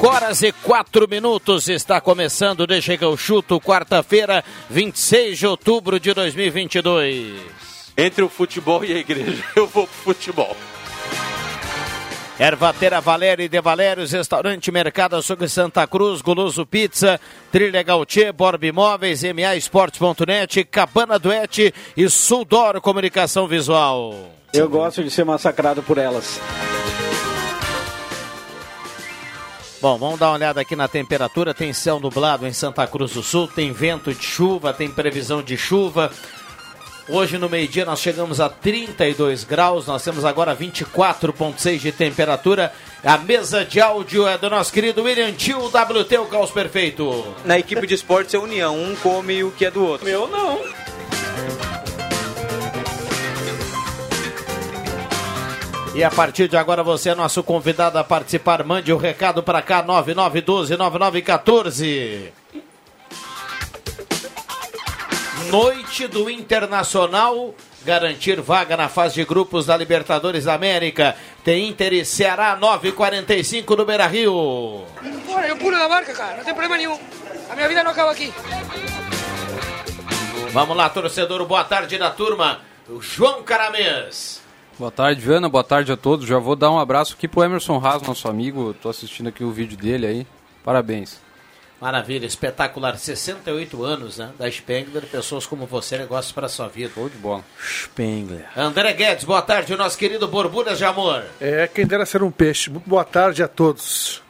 Cinco horas e quatro minutos está começando, deixa que eu chuto, quarta-feira, 26 de outubro de 2022. Entre o futebol e a igreja, eu vou pro futebol. Ervatera Valério e De Valérios, Restaurante Mercado Açougue Santa Cruz, Goloso Pizza, Trilha Gautier, Borb Imóveis, MA Esportes.net, Cabana Duete e Suldor Comunicação Visual. Eu gosto de ser massacrado por elas. Bom, vamos dar uma olhada aqui na temperatura. Tem céu nublado em Santa Cruz do Sul, tem vento de chuva, tem previsão de chuva. Hoje no meio-dia nós chegamos a 32 graus, nós temos agora 24,6 de temperatura. A mesa de áudio é do nosso querido William Tio, WT, o caos perfeito. Na equipe de esportes é união, um come o que é do outro. Meu não. E a partir de agora você é nosso convidado a participar. Mande o um recado para cá, 9912-9914. Noite do Internacional. Garantir vaga na fase de grupos da Libertadores da América. Tem Inter e Ceará 945 no Beira Rio. Eu pulo da barca, cara. Não tem problema nenhum. A minha vida não acaba aqui. Vamos lá, torcedor. Boa tarde da turma. O João Caramês. Boa tarde, Viana. Boa tarde a todos. Já vou dar um abraço aqui pro Emerson Haas, nosso amigo. Tô assistindo aqui o vídeo dele aí. Parabéns. Maravilha, espetacular. 68 anos, né? Da Spengler. Pessoas como você, negócios para sua vida. Show de bola. Spengler. André Guedes, boa tarde. O nosso querido Borbulhas de Amor. É, quem dera ser um peixe. Muito boa tarde a todos.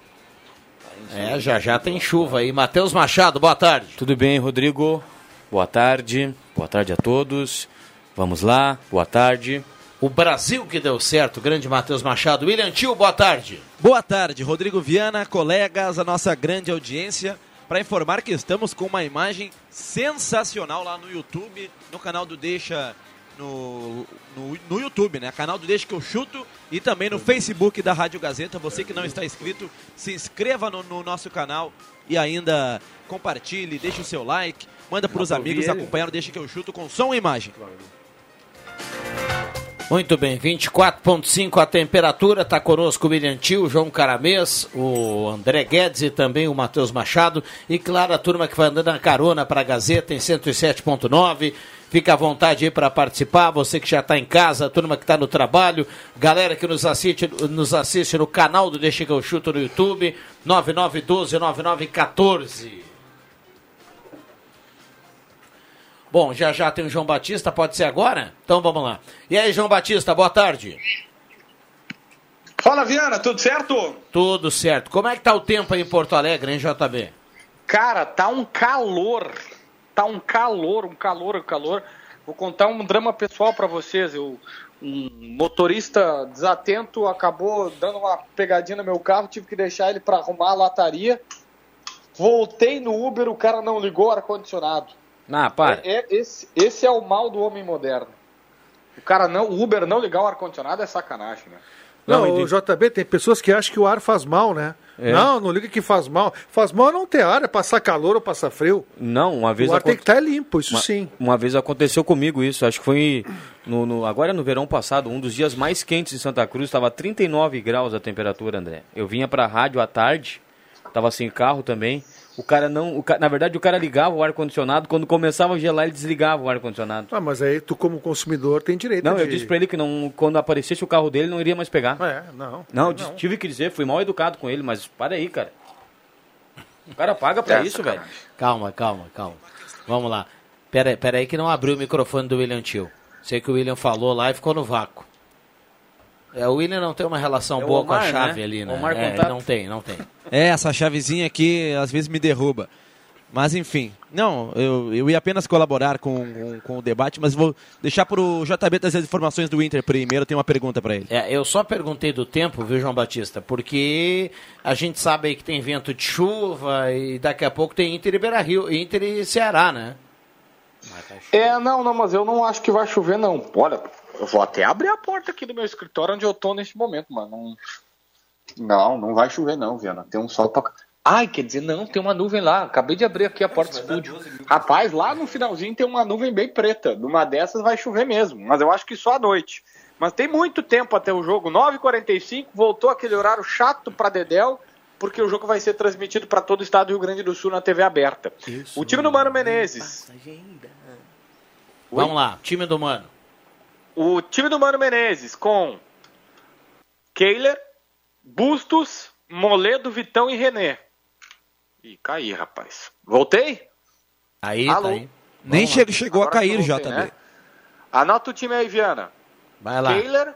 É, já já tem chuva aí. Matheus Machado, boa tarde. Tudo bem, Rodrigo? Boa tarde. Boa tarde a todos. Vamos lá. Boa tarde. O Brasil que deu certo, grande Matheus Machado. William Tio, boa tarde. Boa tarde, Rodrigo Viana, colegas, a nossa grande audiência, para informar que estamos com uma imagem sensacional lá no YouTube, no canal do Deixa no, no, no, YouTube, né? Canal do Deixa que eu chuto e também no Facebook da Rádio Gazeta. Você que não está inscrito, se inscreva no, no nosso canal e ainda compartilhe, deixe o seu like, manda para os amigos acompanhar o Deixa que eu chuto com som e imagem. Muito bem, 24.5 a temperatura, está conosco o William Tio, o João Caramês, o André Guedes e também o Matheus Machado. E claro, a turma que vai andando na carona para a Gazeta em 107.9. Fica à vontade aí para participar, você que já está em casa, a turma que está no trabalho, galera que nos assiste, nos assiste no canal do Deixa que eu chuto no YouTube, 9912-9914. Bom, já já tem o João Batista, pode ser agora? Então vamos lá. E aí, João Batista, boa tarde. Fala, Viana, tudo certo? Tudo certo. Como é que tá o tempo aí em Porto Alegre, hein, JB? Cara, tá um calor. Tá um calor, um calor, um calor. Vou contar um drama pessoal para vocês. Eu, um motorista desatento acabou dando uma pegadinha no meu carro, tive que deixar ele para arrumar a lataria. Voltei no Uber, o cara não ligou o ar-condicionado. Ah, para. É, é, esse, esse é o mal do homem moderno. O cara não, o Uber não ligar o ar-condicionado é sacanagem, né? Não, não o JB, tem pessoas que acham que o ar faz mal, né? É. Não, não liga que faz mal. Faz mal não ter ar, é passar calor ou passar frio. Não, uma vez... O ar aconte... tem que estar tá limpo, isso uma, sim. Uma vez aconteceu comigo isso, acho que foi no, no, agora no verão passado, um dos dias mais quentes de Santa Cruz, estava 39 graus a temperatura, André. Eu vinha para a rádio à tarde, estava sem carro também, O cara não. O ca... Na verdade, o cara ligava o ar-condicionado, quando começava a gelar, ele desligava o ar-condicionado. Ah, mas aí tu, como consumidor, tem direito Não, de... eu disse pra ele que não, quando aparecesse o carro dele, não iria mais pegar. É, não. Não, eu disse- tive que dizer, fui mal educado com ele, mas para aí, cara. O cara paga pra É, isso, velho. Calma, calma, calma. Vamos lá. Pera, pera aí que não abriu o microfone do William Tio. Sei que o William falou lá e ficou no vácuo. É, o William não tem uma relação É boa com a Omar, chave né? ali, né? Omar É, não tem, não tem. É, essa chavezinha aqui às vezes me derruba. Mas enfim, não, eu, eu ia apenas colaborar com, com, com o debate, mas vou deixar para o JB trazer as informações do Inter primeiro. Tenho uma pergunta para ele. É, eu só perguntei do tempo, viu, João Batista? Porque a gente sabe aí que tem vento de chuva e daqui a pouco tem Inter e Beira Rio, Inter e Ceará, né? É, não, não, mas eu não acho que vai chover, não. Olha, eu vou até abrir a porta aqui do meu escritório onde eu tô neste momento, mas não. Não, não vai chover, não, Viana. Tem um sol pra. Ai, quer dizer, não, tem uma nuvem lá. Acabei de abrir aqui a porta do estúdio. Rapaz, lá no finalzinho tem uma nuvem bem preta. Numa dessas vai chover mesmo, mas eu acho que só à noite. Mas tem muito tempo até o jogo. 9h45, voltou aquele horário chato pra Dedel, porque o jogo vai ser transmitido para todo o estado do Rio Grande do Sul na TV aberta. o time do Mano Menezes. Vamos lá, time do Mano. O time do Mano Menezes com Keiler, Bustos, Moledo, Vitão e René. Ih, caí, rapaz. Voltei? Aí, Alô? tá aí. Nem Vamos chegou a cair já também. né? Anota o time aí, Viana. Vai lá. Keiler,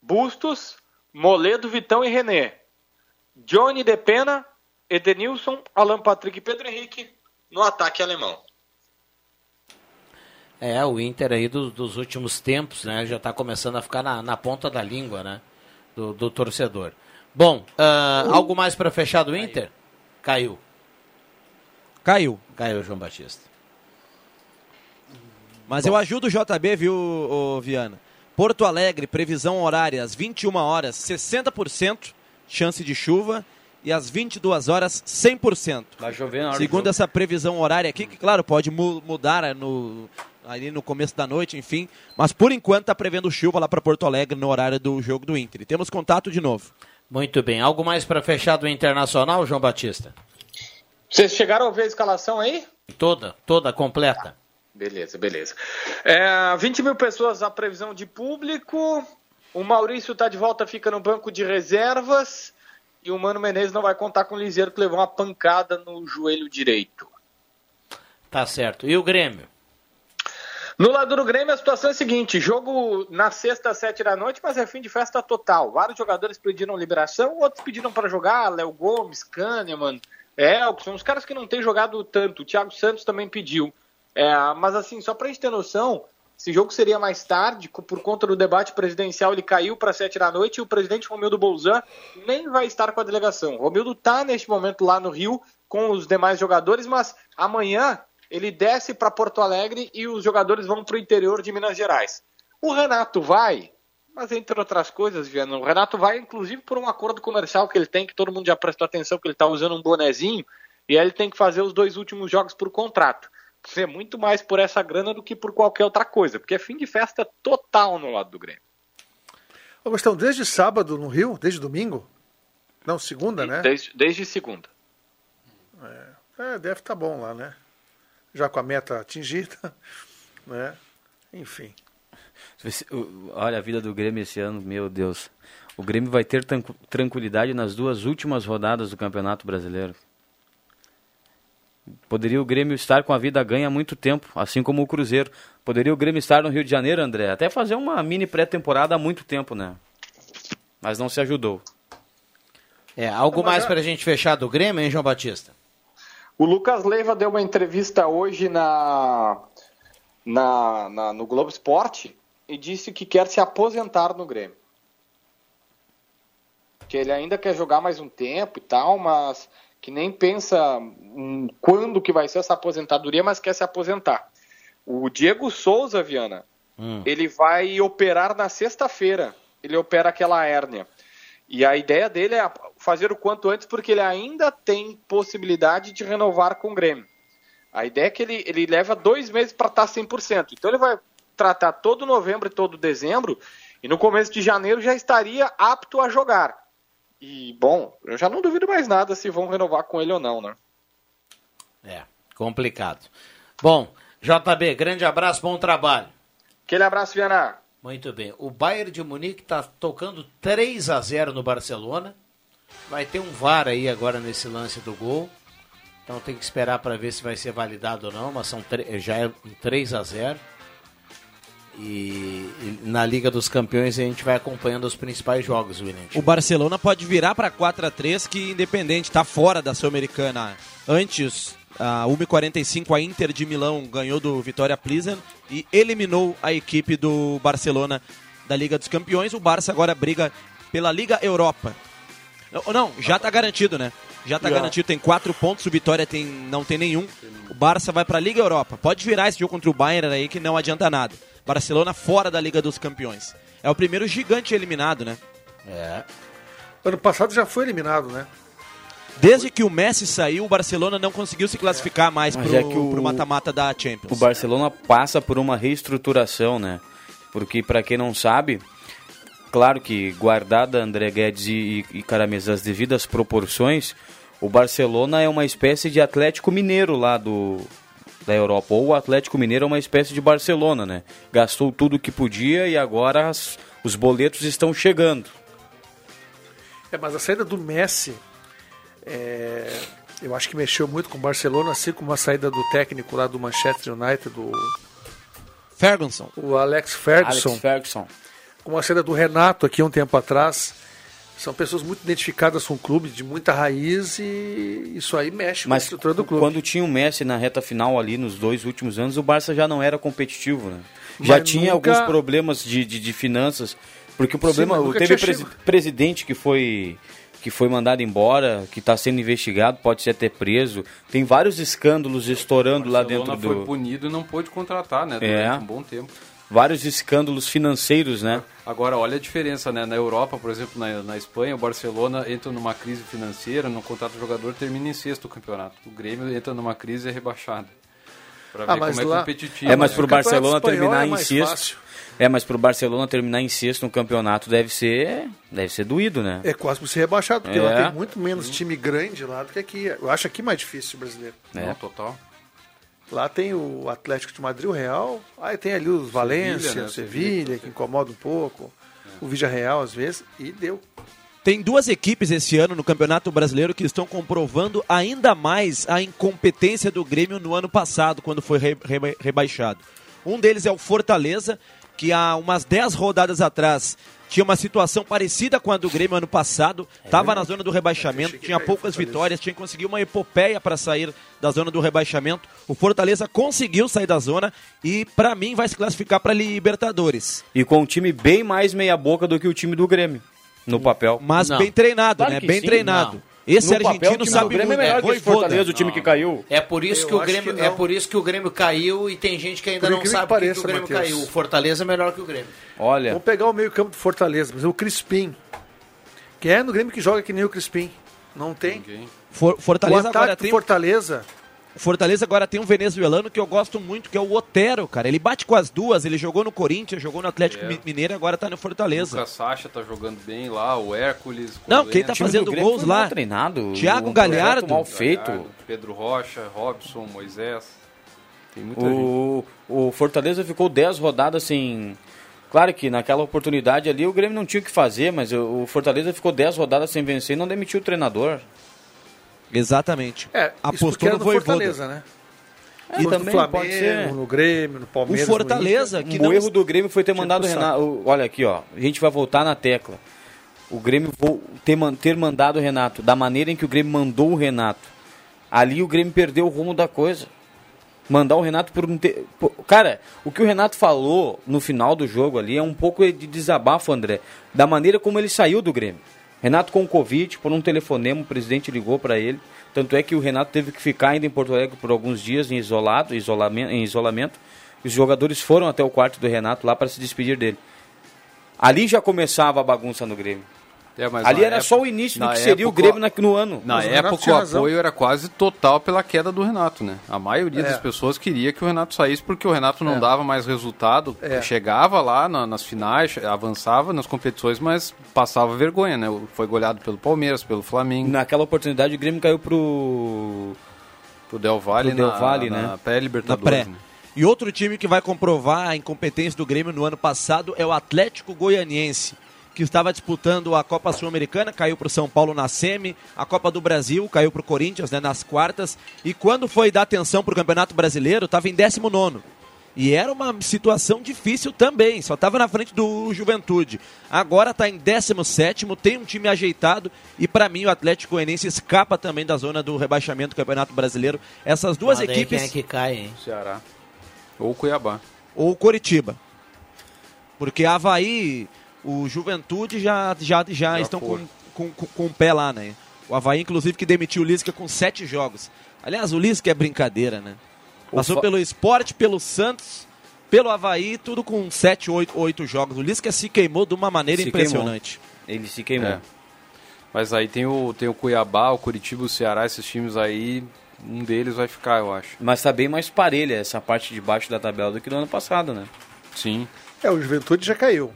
Bustos, Moledo, Vitão e René. Johnny De Pena, Edenilson, Alan Patrick e Pedro Henrique no ataque alemão. É, o Inter aí do- dos últimos tempos, né? Já tá começando a ficar na, na ponta da língua, né? Do, do torcedor. Bom, ah, algo mais para fechar do Inter? Caiu. Caiu. Caiu, João Batista. Mas eu ajudo o JB, viu, ô, Viana? Porto Alegre, previsão horária às 21 horas, 60% chance de chuva e às 22 horas, 100%. Vai chover na hora do Segundo essa previsão horária aqui, que claro, pode mu- mudar no, ali no começo da noite, enfim. Mas por enquanto está prevendo chuva lá para Porto Alegre no horário do jogo do Inter. E temos contato de novo. Muito bem. Algo mais para fechar do Internacional, João Batista? Vocês chegaram a ver a escalação aí? Toda, toda completa. Beleza, beleza. É, 20 mil pessoas a previsão de público. O Maurício tá de volta, fica no banco de reservas. E o Mano Menezes não vai contar com o Liseiro, que levou uma pancada no joelho direito. Tá certo. E o Grêmio? No lado do Grêmio, a situação é a seguinte: jogo na sexta, sete da noite, mas é fim de festa total. Vários jogadores pediram liberação, outros pediram para jogar. Léo Gomes, Kahneman, Elkson, os caras que não têm jogado tanto. O Thiago Santos também pediu. É, mas assim, só pra gente ter noção, esse jogo seria mais tarde, por conta do debate presidencial, ele caiu para sete da noite e o presidente Romildo Bolzan nem vai estar com a delegação. Romildo está neste momento lá no Rio com os demais jogadores, mas amanhã ele desce para Porto Alegre e os jogadores vão para o interior de Minas Gerais. O Renato vai, mas entre outras coisas, Viana, o Renato vai inclusive por um acordo comercial que ele tem, que todo mundo já prestou atenção que ele está usando um bonezinho, e aí ele tem que fazer os dois últimos jogos por contrato. Ser muito mais por essa grana do que por qualquer outra coisa, porque é fim de festa total no lado do Grêmio. Ô, Gastão, desde sábado no Rio, desde domingo? Não, segunda, né? Desde, desde segunda. É, deve estar bom lá, né? Já com a meta atingida, né? Enfim. Olha a vida do Grêmio esse ano, meu Deus. O Grêmio vai ter tranqu- tranquilidade nas duas últimas rodadas do Campeonato Brasileiro. Poderia o Grêmio estar com a vida ganha há muito tempo, assim como o Cruzeiro. Poderia o Grêmio estar no Rio de Janeiro, André, até fazer uma mini pré-temporada há muito tempo, né? Mas não se ajudou. É, algo mais para a gente fechar do Grêmio, hein, João Batista? O Lucas Leiva deu uma entrevista hoje na, na, na- no Globo Esporte e disse que quer se aposentar no Grêmio. Que ele ainda quer jogar mais um tempo e tal, mas que nem pensa hum, quando que vai ser essa aposentadoria, mas quer se aposentar. O Diego Souza, Viana, ele vai operar na sexta-feira. Ele opera aquela hérnia. E a ideia dele é fazer o quanto antes, porque ele ainda tem possibilidade de renovar com o Grêmio. A ideia é que ele, ele leva dois meses para estar 100%. Então ele vai tratar todo novembro e todo dezembro, e no começo de janeiro já estaria apto a jogar. E, bom, eu já não duvido mais nada se vão renovar com ele ou não, né? É, complicado. Bom, JB, grande abraço, bom trabalho. Aquele abraço, Viana. Muito bem. O Bayern de Munique está tocando 3 a 0 no Barcelona. Vai ter um VAR aí agora nesse lance do gol. Então tem que esperar para ver se vai ser validado ou não, mas são já é um 3 a 0 e, e na Liga dos Campeões a gente vai acompanhando os principais jogos, William. O Barcelona pode virar para 4 a 3 que Independente está fora da Sul-Americana. Antes, a 1h45, a Inter de Milão ganhou do Vitória Plizen e eliminou a equipe do Barcelona da Liga dos Campeões. O Barça agora briga pela Liga Europa. Não, Não, já está garantido, né? Já está Já. garantido, tem quatro pontos, o Vitória tem, não tem nenhum. O Barça vai para a Liga Europa. Pode virar esse jogo contra o Bayern aí que não adianta nada. Barcelona fora da Liga dos Campeões. É o primeiro gigante eliminado, né? É. Ano passado já foi eliminado, né? Desde que o Messi saiu, o Barcelona não conseguiu se classificar mais Mas pro, é que o- pro mata-mata da Champions. O Barcelona passa por uma reestruturação, né? Porque, para quem não sabe, claro que guardada André Guedes e, e Caramês as devidas proporções, o Barcelona é uma espécie de Atlético Mineiro lá do da Europa. Ou o Atlético Mineiro é uma espécie de Barcelona, né? Gastou tudo o que podia e agora as- os boletos estão chegando. É, mas a saída do Messi, é, eu acho que mexeu muito com o Barcelona, assim como a saída do técnico lá do Manchester United, do Ferguson. o Alex Ferguson, Alex Ferguson. Como a saída do Renato aqui um tempo atrás. São pessoas muito identificadas com o clube, de muita raiz, e isso aí mexe com a Mas estrutura do clube. quando tinha o Messi na reta final ali nos dois últimos anos, o Barça já não era competitivo, né? Já Mas tinha nunca- alguns problemas de, de, de finanças, porque o problema mas nunca teve presi- chego. presidente que foi que foi mandado embora, que está sendo investigado, pode ser até preso. Tem vários escândalos estourando lá dentro Barcelona foi do punido e não pôde contratar, né? Durante É. um bom tempo. Vários escândalos financeiros, né? Agora, olha a diferença, né? Na Europa, por exemplo, na, na Espanha, o Barcelona entra numa crise financeira, não contrata o jogador, termina em sexto o campeonato. O Grêmio entra numa crise e é rebaixado. Pra ver Ah, mas como lá- é competitivo. É, mas né? pro Barcelona terminar é em mais sexto. fácil. É, mas pro Barcelona terminar em sexto no campeonato deve ser, deve ser doído, né? É quase para ser rebaixado, porque É. lá tem muito menos time grande lá do que aqui. Eu acho aqui mais difícil o brasileiro. Não, É. total. Lá tem o Atlético de Madrid, o Real, aí tem ali os Valência, né? o Sevilha, que incomoda um pouco, o Vigia Real às vezes, e deu. Tem duas equipes esse ano no Campeonato Brasileiro que estão comprovando ainda mais a incompetência do Grêmio no ano passado, quando foi re- reba- rebaixado. Um deles é o Fortaleza, que há umas 10 rodadas atrás tinha uma situação parecida com a do Grêmio ano passado, estava na zona do rebaixamento, tinha poucas vitórias, tinha que conseguir uma epopeia para sair da zona do rebaixamento. O Fortaleza conseguiu sair da zona e, para mim, vai se classificar para Libertadores. E com um time bem mais meia boca do que o time do Grêmio, no papel. Mas Não. bem treinado, Claro né? Bem sim, treinado. não. Esse No papel, o argentino time sabe do Grêmio muito. é melhor que. Fortaleza, o time que caiu. É por isso Eu que o Grêmio que é por isso que o Grêmio caiu e tem gente que ainda Por não incrível sabe que por que pareça, que o Grêmio Matheus. caiu. O Fortaleza é melhor que o Grêmio. Olha, Vamos pegar o meio campo do Fortaleza, mas é o Crispim. Quem é no Grêmio que joga que nem o Crispim? Não tem. For- O Fortaleza agora ataque do tem Fortaleza, Fortaleza agora tem um venezuelano que eu gosto muito, que é o Otero, cara. Ele bate com as duas, ele jogou no Corinthians, jogou no Atlético É. Mi- Mineiro, agora tá no O Fortaleza. Lucas Sacha tá jogando bem lá, o Hércules. Não, quem tá o fazendo gols lá? treinado. Thiago um Galhardo. mal feito. Galhardo, Pedro Rocha, Robson, Moisés. Tem muita gente. O, o Fortaleza ficou 10 rodadas sem. Claro que naquela oportunidade ali o Grêmio não tinha o que fazer, mas o o Fortaleza ficou 10 rodadas sem vencer e não demitiu o treinador. Exatamente. é, Apostou era no Voivoda. Fortaleza, né? E no também Flamengo, pode ser. no Grêmio, no O Palmeiras. Fortaleza, que o não... erro do Grêmio foi ter Tipo mandado o. Renato. o- Olha aqui, ó. A gente vai voltar na tecla. O Grêmio ter, ter mandado o Renato da maneira em que o Grêmio mandou o Renato. Ali o Grêmio perdeu o rumo da coisa. Mandar o Renato por um. Te... Cara, o que o Renato falou no final do jogo ali é um pouco de desabafo, André. Da maneira como ele saiu do Grêmio. Renato com Covid, por um telefonema, o presidente ligou para ele. Tanto é que o Renato teve que ficar ainda em Porto Alegre por alguns dias em isolado, isolamento, em isolamento. Os jogadores foram até o quarto do Renato lá para se despedir dele. Ali já começava a bagunça no Grêmio. É, mas Ali na era época- só o início do na que seria o época- Grêmio na- no ano. Na o época o apoio era quase total pela queda do Renato, né? A maioria É. das pessoas queria que o Renato saísse porque o Renato não É. dava mais resultado. É. Chegava lá na- nas finais, avançava nas competições, mas passava vergonha, né? Foi goleado pelo Palmeiras, pelo Flamengo. Naquela oportunidade o Grêmio caiu pro Pro Del Valle, Pro Del na, Valle, na né? pré-Libertadores. Na pré. né? E outro time que vai comprovar a incompetência do Grêmio no ano passado é o Atlético Goianiense, que estava disputando a Copa Sul-Americana, caiu para o São Paulo na semi, a Copa do Brasil caiu para o Corinthians né, nas quartas, e quando foi dar atenção para o Campeonato Brasileiro, estava em 19 e era uma situação difícil também, só estava na frente do Juventude. Agora está em 17, tem um time ajeitado e para mim o Atlético Goianiense escapa também da zona do rebaixamento do Campeonato Brasileiro. Essas duas equipes Quem é que cai, hein? Ceará. Ou Cuiabá. ou Coritiba. Porque Havaí, o Juventude já, já, já, Já estão com, com, com, com o pé lá, né? O Havaí, inclusive, que demitiu o Lisca com sete jogos. Aliás, o Lisca é brincadeira, né? Passou fa- pelo esporte, pelo Santos, pelo Havaí, tudo com sete, oito, oito jogos. O Lisca se queimou de uma maneira Se impressionante. Ele se queimou. É. Mas aí tem o, tem o Cuiabá, o Curitiba, o Ceará, esses times aí, um deles vai ficar, eu acho. Mas tá bem mais parelha essa parte de baixo da tabela do que no ano passado, né? Sim. É, o Juventude já caiu.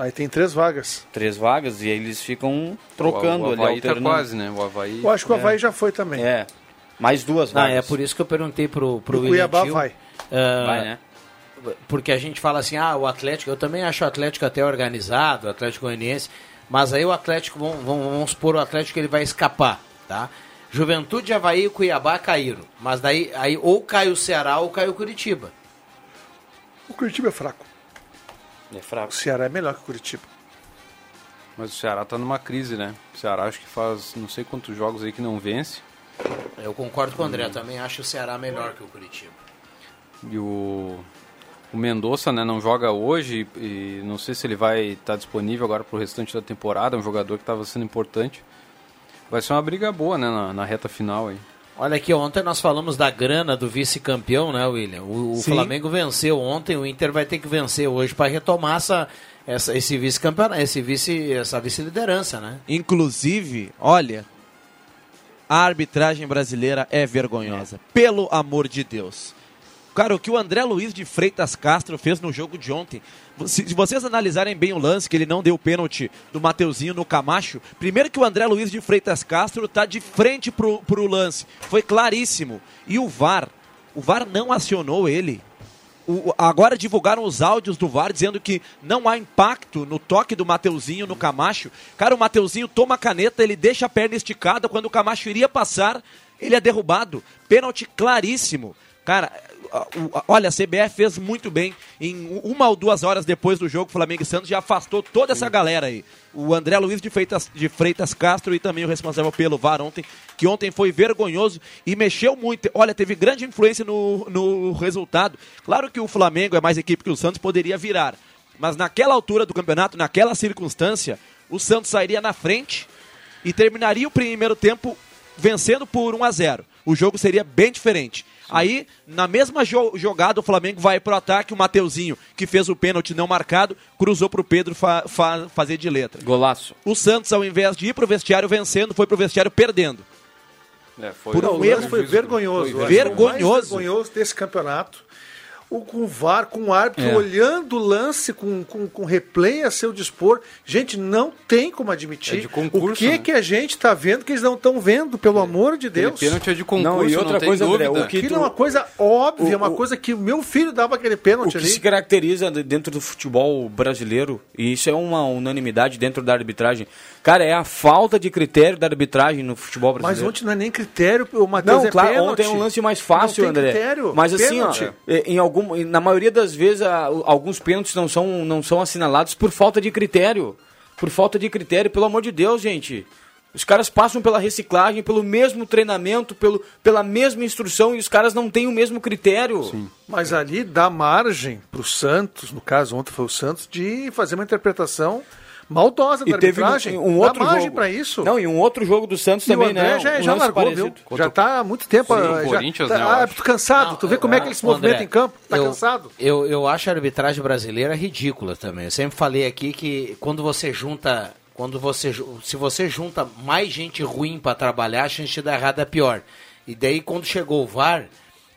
Aí tem três vagas. Três vagas e aí eles ficam trocando o, o ali, tá alternando. quase, né? O Havaí... Eu acho que o Havaí já foi também. É. Mais duas Não, vagas. é por isso que eu perguntei pro, pro O William Cuiabá Tio, vai. ah, Vai, né? Porque a gente fala assim, ah, o Atlético, eu também acho o Atlético até organizado, o Atlético Goianiense, mas aí o Atlético, vamos, vamos, vamos supor, o Atlético ele vai escapar, tá? Juventude, Havaí e Cuiabá caíram, mas daí aí ou cai o Ceará ou cai o Curitiba. O Curitiba é fraco. É fraco. O Ceará é melhor que o Curitiba. Mas o Ceará tá numa crise, né? O Ceará acho que faz não sei quantos jogos aí que não vence. Eu concordo com o André, eu também acho o Ceará melhor que o Curitiba. E o, o Mendonça né, não joga hoje e não sei se ele vai estar disponível agora pro restante da temporada. É um jogador que estava sendo importante. Vai ser uma briga boa, né, na, na reta final aí. Olha aqui, ontem nós falamos da grana do vice-campeão, né, William? O, o. Flamengo venceu ontem, o Inter vai ter que vencer hoje para retomar essa, essa, esse vice-campeonato, esse vice, essa vice-liderança, né? Inclusive, olha, a arbitragem brasileira é vergonhosa. Pelo amor de Deus. Cara, o que o André Luiz de Freitas Castro fez no jogo de ontem, se, se vocês analisarem bem o lance, que ele não deu o pênalti do Mateuzinho no Camacho, primeiro que o André Luiz de Freitas Castro tá de frente pro, pro lance. Foi claríssimo. E o VAR, o VAR não acionou ele. O- agora divulgaram os áudios do VAR dizendo que não há impacto no toque do Mateuzinho no Camacho. Cara, o Mateuzinho toma a caneta, ele deixa a perna esticada. Quando o Camacho iria passar, ele é derrubado. Pênalti claríssimo. Cara, olha, a CBF fez muito bem. Em uma ou duas horas depois do jogo, Flamengo e Santos já afastou toda essa galera aí. O André Luiz de Freitas, de Freitas Castro e também o responsável pelo VAR ontem, que ontem foi vergonhoso e mexeu muito. Olha, teve grande influência no, no resultado. Claro que o Flamengo é mais equipe que o Santos, poderia virar. Mas naquela altura do campeonato, naquela circunstância, o Santos sairia na frente e terminaria o primeiro tempo vencendo por 1 a 0. O jogo seria bem diferente. Aí, na mesma jo- jogada, o Flamengo vai pro ataque, o Mateuzinho, que fez o pênalti não marcado, cruzou pro Pedro fa- fa- fazer de letra. Golaço. O Santos, ao invés de ir pro vestiário vencendo, foi pro vestiário perdendo. É, foi Por um erro foi vergonhoso. foi vergonhoso. mais vergonhoso desse campeonato. O com o VAR, com o árbitro É. olhando o lance com, com, com replay a seu dispor. Gente, não tem como admitir. É de concurso, o que né? que a gente está vendo que eles não estão vendo, pelo amor de Aquele Deus? pênalti é de concurso, Não, e outra tem coisa, André, o que- Aquilo é uma coisa óbvia, o- uma o- coisa que o meu filho dava aquele O pênalti que ali. se caracteriza de- dentro do futebol brasileiro, e isso é uma unanimidade dentro da arbitragem, cara, é a falta de critério da arbitragem no futebol Mas brasileiro. ontem não é nem critério, o Matheus Não, é claro, pênalti. ontem é um lance mais fácil, Não tem André. critério, Mas assim, pênalti. ó, em algum, na maioria das vezes, a- alguns pênaltis não são, não são assinalados por falta de critério. Por falta de critério, pelo amor de Deus, gente. Os caras passam pela reciclagem, pelo mesmo treinamento, pelo, pela mesma instrução e os caras não têm o mesmo critério. Mas ali dá margem para o Santos, no caso ontem foi o Santos, de fazer uma interpretação maldosa da E teve arbitragem. um, um outro dá margem jogo. para isso. Não, e um outro jogo do Santos E o também, André né? já, Um já largou, parecido. viu? Já tá há muito tempo. O já, Corinthians, tá, né, ah, acho. tô cansado. Não, tu vê como é que ele se movimenta André, em campo? Tá eu, cansado? Eu, eu acho a arbitragem brasileira ridícula também. Eu sempre falei aqui que quando você junta. Quando você, se você junta mais gente ruim para trabalhar, a chance de dar errado é pior. E daí quando chegou o VAR,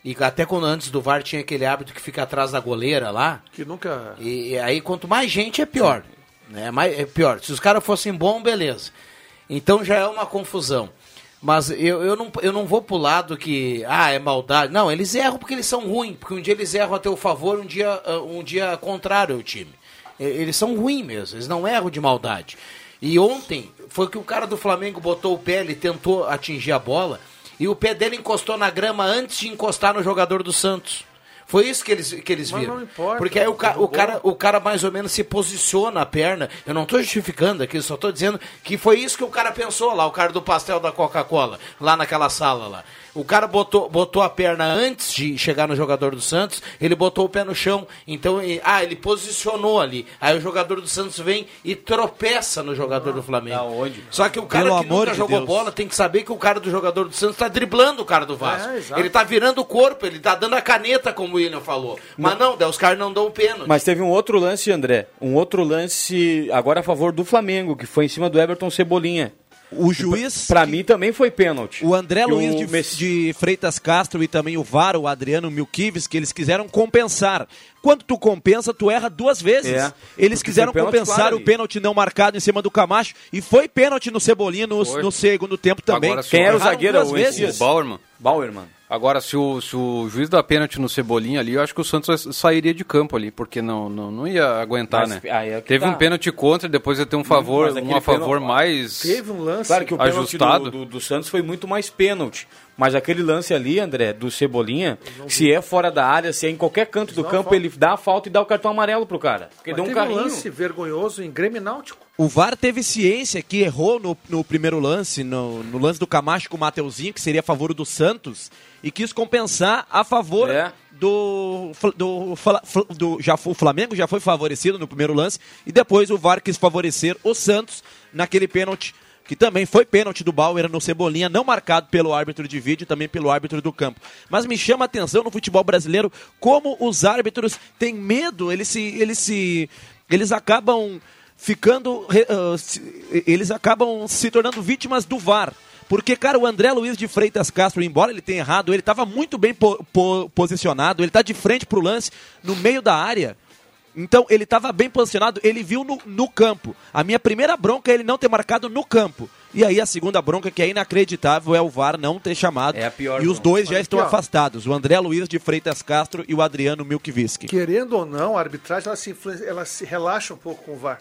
e até quando antes do VAR tinha aquele árbitro que fica atrás da goleira lá, Que nunca. e, e aí quanto mais gente é pior. Né? Mais, é pior. Se os caras fossem bons, beleza. Então já é uma confusão. Mas eu, eu, não, eu não vou pro lado que, ah, é maldade. Não, eles erram porque eles são ruins. Porque um dia eles erram a teu favor, um dia, ah, um dia contrário ao time. Eles são ruins mesmo, eles não erram de maldade. E ontem foi que o cara do Flamengo botou o pé, ele tentou atingir a bola e o pé dele encostou na grama antes de encostar no jogador do Santos. Foi isso que eles, que eles Mas viram. não importa, Porque aí o, ca- o cara, o cara mais ou menos se posiciona a perna. Eu não estou justificando aqui, só estou dizendo que foi isso que o cara pensou lá, o cara do pastel da Coca-Cola, lá naquela sala lá. O cara botou, botou a perna antes de chegar no jogador do Santos, ele botou o pé no chão. Então, e- ah, ele posicionou ali. Aí o jogador do Santos vem e tropeça no jogador do Flamengo. Só que o cara Pelo que amor nunca de jogou Deus. bola tem que saber que o cara do jogador do Santos está driblando o cara do Vasco. É, ele tá virando o corpo, ele tá dando a caneta, como o William falou. Mas não, daí os caras não dão o pênalti. Mas teve um outro lance, André. Um outro lance agora a favor do Flamengo, que foi em cima do Everton Cebolinha. O juiz. Pra mim também foi pênalti. O André E Luiz o de, Messi- de Freitas Castro e também o VAR, o Adriano Milkiewicz, que eles quiseram compensar. Quando tu compensa, tu erra duas vezes. É, eles quiseram pênalti compensar claro o pênalti não marcado em cima do Camacho e foi pênalti no Cebolinha no, no segundo tempo também. Agora, Quem era o zagueiro? duas O? O Bauerman. Bauerman. Agora, se o, se o juiz dá pênalti no Cebolinha ali, eu acho que o Santos sairia de campo ali, porque não, não, não ia aguentar, Mas né? aí é Teve tá. um pênalti contra, depois ia ter um favor, mas um a favor pênalti- mais Teve um lance. Claro que o pênalti ajustado. do, do, do Santos foi muito mais pênalti. Mas aquele lance ali, André, do Cebolinha, se é fora da área, se é em qualquer canto do campo, ele dá a falta e dá o cartão amarelo pro cara. Porque Mas deu um teve um carrinho. lance vergonhoso em Grêmio Náutico. O VAR teve ciência que errou no, no primeiro lance, no, no lance do Camacho com o Mateuzinho, que seria a favor do Santos, e quis compensar a favor É. do, do, do já O Flamengo já foi favorecido no primeiro lance, e depois o VAR quis favorecer o Santos naquele pênalti, que também foi pênalti do Bauer no Cebolinha, não marcado pelo árbitro de vídeo e também pelo árbitro do campo. Mas me chama a atenção no futebol brasileiro como os árbitros têm medo, eles se. Eles se. Eles acabam ficando. ah, eles acabam se tornando vítimas do VAR. Porque, cara, o André Luiz de Freitas Castro, embora ele tenha errado, ele estava muito bem po- po- posicionado, ele está de frente pro lance, no meio da área. Então, ele estava bem posicionado, ele viu no, no campo. A minha primeira bronca é ele não ter marcado no campo. E aí, a segunda bronca, que é inacreditável, é o VAR não ter chamado. É a pior e os bronca. dois já estão afastados, o André Luiz de Freitas Castro e o Adriano Milkviski. Querendo ou não, a arbitragem ela se, ela se relaxa um pouco com o VAR.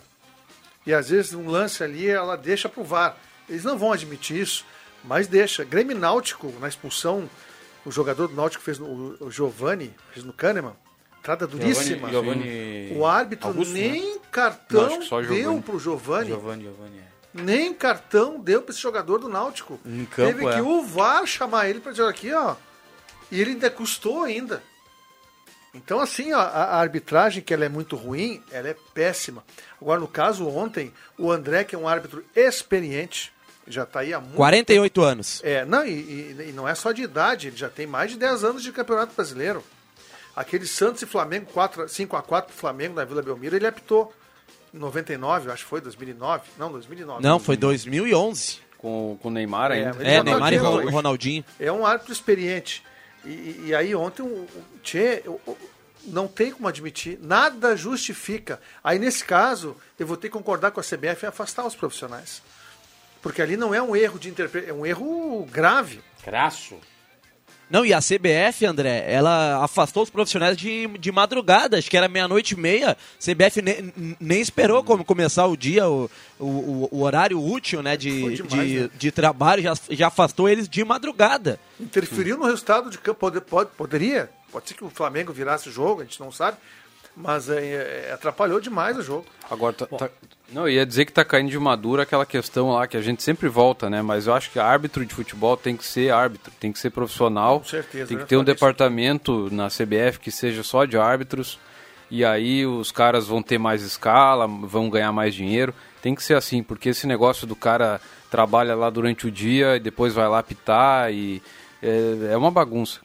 E às vezes um lance ali ela deixa pro VAR. Eles não vão admitir isso, mas deixa. Grêmio Náutico, na expulsão, o jogador do Náutico fez no, o Giovanni, fez no Kahneman, entrada duríssima. Giovanni- O árbitro Augusto, nem né? cartão Não, deu pro Giovanni. Giovanni, Giovanni. é. Nem cartão deu para esse jogador do Náutico. Em campo, Teve é. que o VAR chamar ele para dizer aqui, ó. E ele ainda custou ainda. Então, assim, ó, a, arbitragem, que ela é muito ruim, ela é péssima. Agora, no caso, ontem, o André, que é um árbitro experiente, já está aí há muito 48 anos. é, não, e, e- e não é só de idade, ele já tem mais de 10 anos de campeonato brasileiro. Aquele Santos e Flamengo, 4, 5x4 pro Flamengo na Vila Belmiro, ele apitou. Em 99, eu acho que foi, 2009. Não, 2009. Não, foi 2011. Com, com o Neymar É, ainda. É, tá Neymar e. Ronaldinho. É um árbitro experiente. E, e- aí ontem o, Tchê, eu- não tem como admitir, nada justifica. Aí nesse caso, eu vou ter que concordar com a CBF e afastar os profissionais. Porque ali não é um erro de interpretação, é um erro grave. Crasso. Não, e a CBF, André, ela afastou os profissionais de, de madrugada, acho que era meia-noite e meia. CBF ne- nem esperou como começar o dia, o, o, o horário útil né, de, demais, de, né? de trabalho, já, já afastou eles de madrugada. Interferiu no resultado de campo. Pode, pode- poderia. Pode ser que o Flamengo virasse o jogo, a gente não sabe. Mas é, é, atrapalhou demais o jogo. Agora, tá, tá- não, eu ia dizer que tá caindo de madura aquela questão lá que a gente sempre volta, né? Mas eu acho que árbitro de futebol tem que ser árbitro, tem que ser profissional. Com certeza, Tem que ia ter um departamento na CBF que seja só de árbitros. E aí os caras vão ter mais escala, vão ganhar mais dinheiro. Tem que ser assim, porque esse negócio do cara trabalha lá durante o dia e depois vai lá apitar e é, é uma bagunça.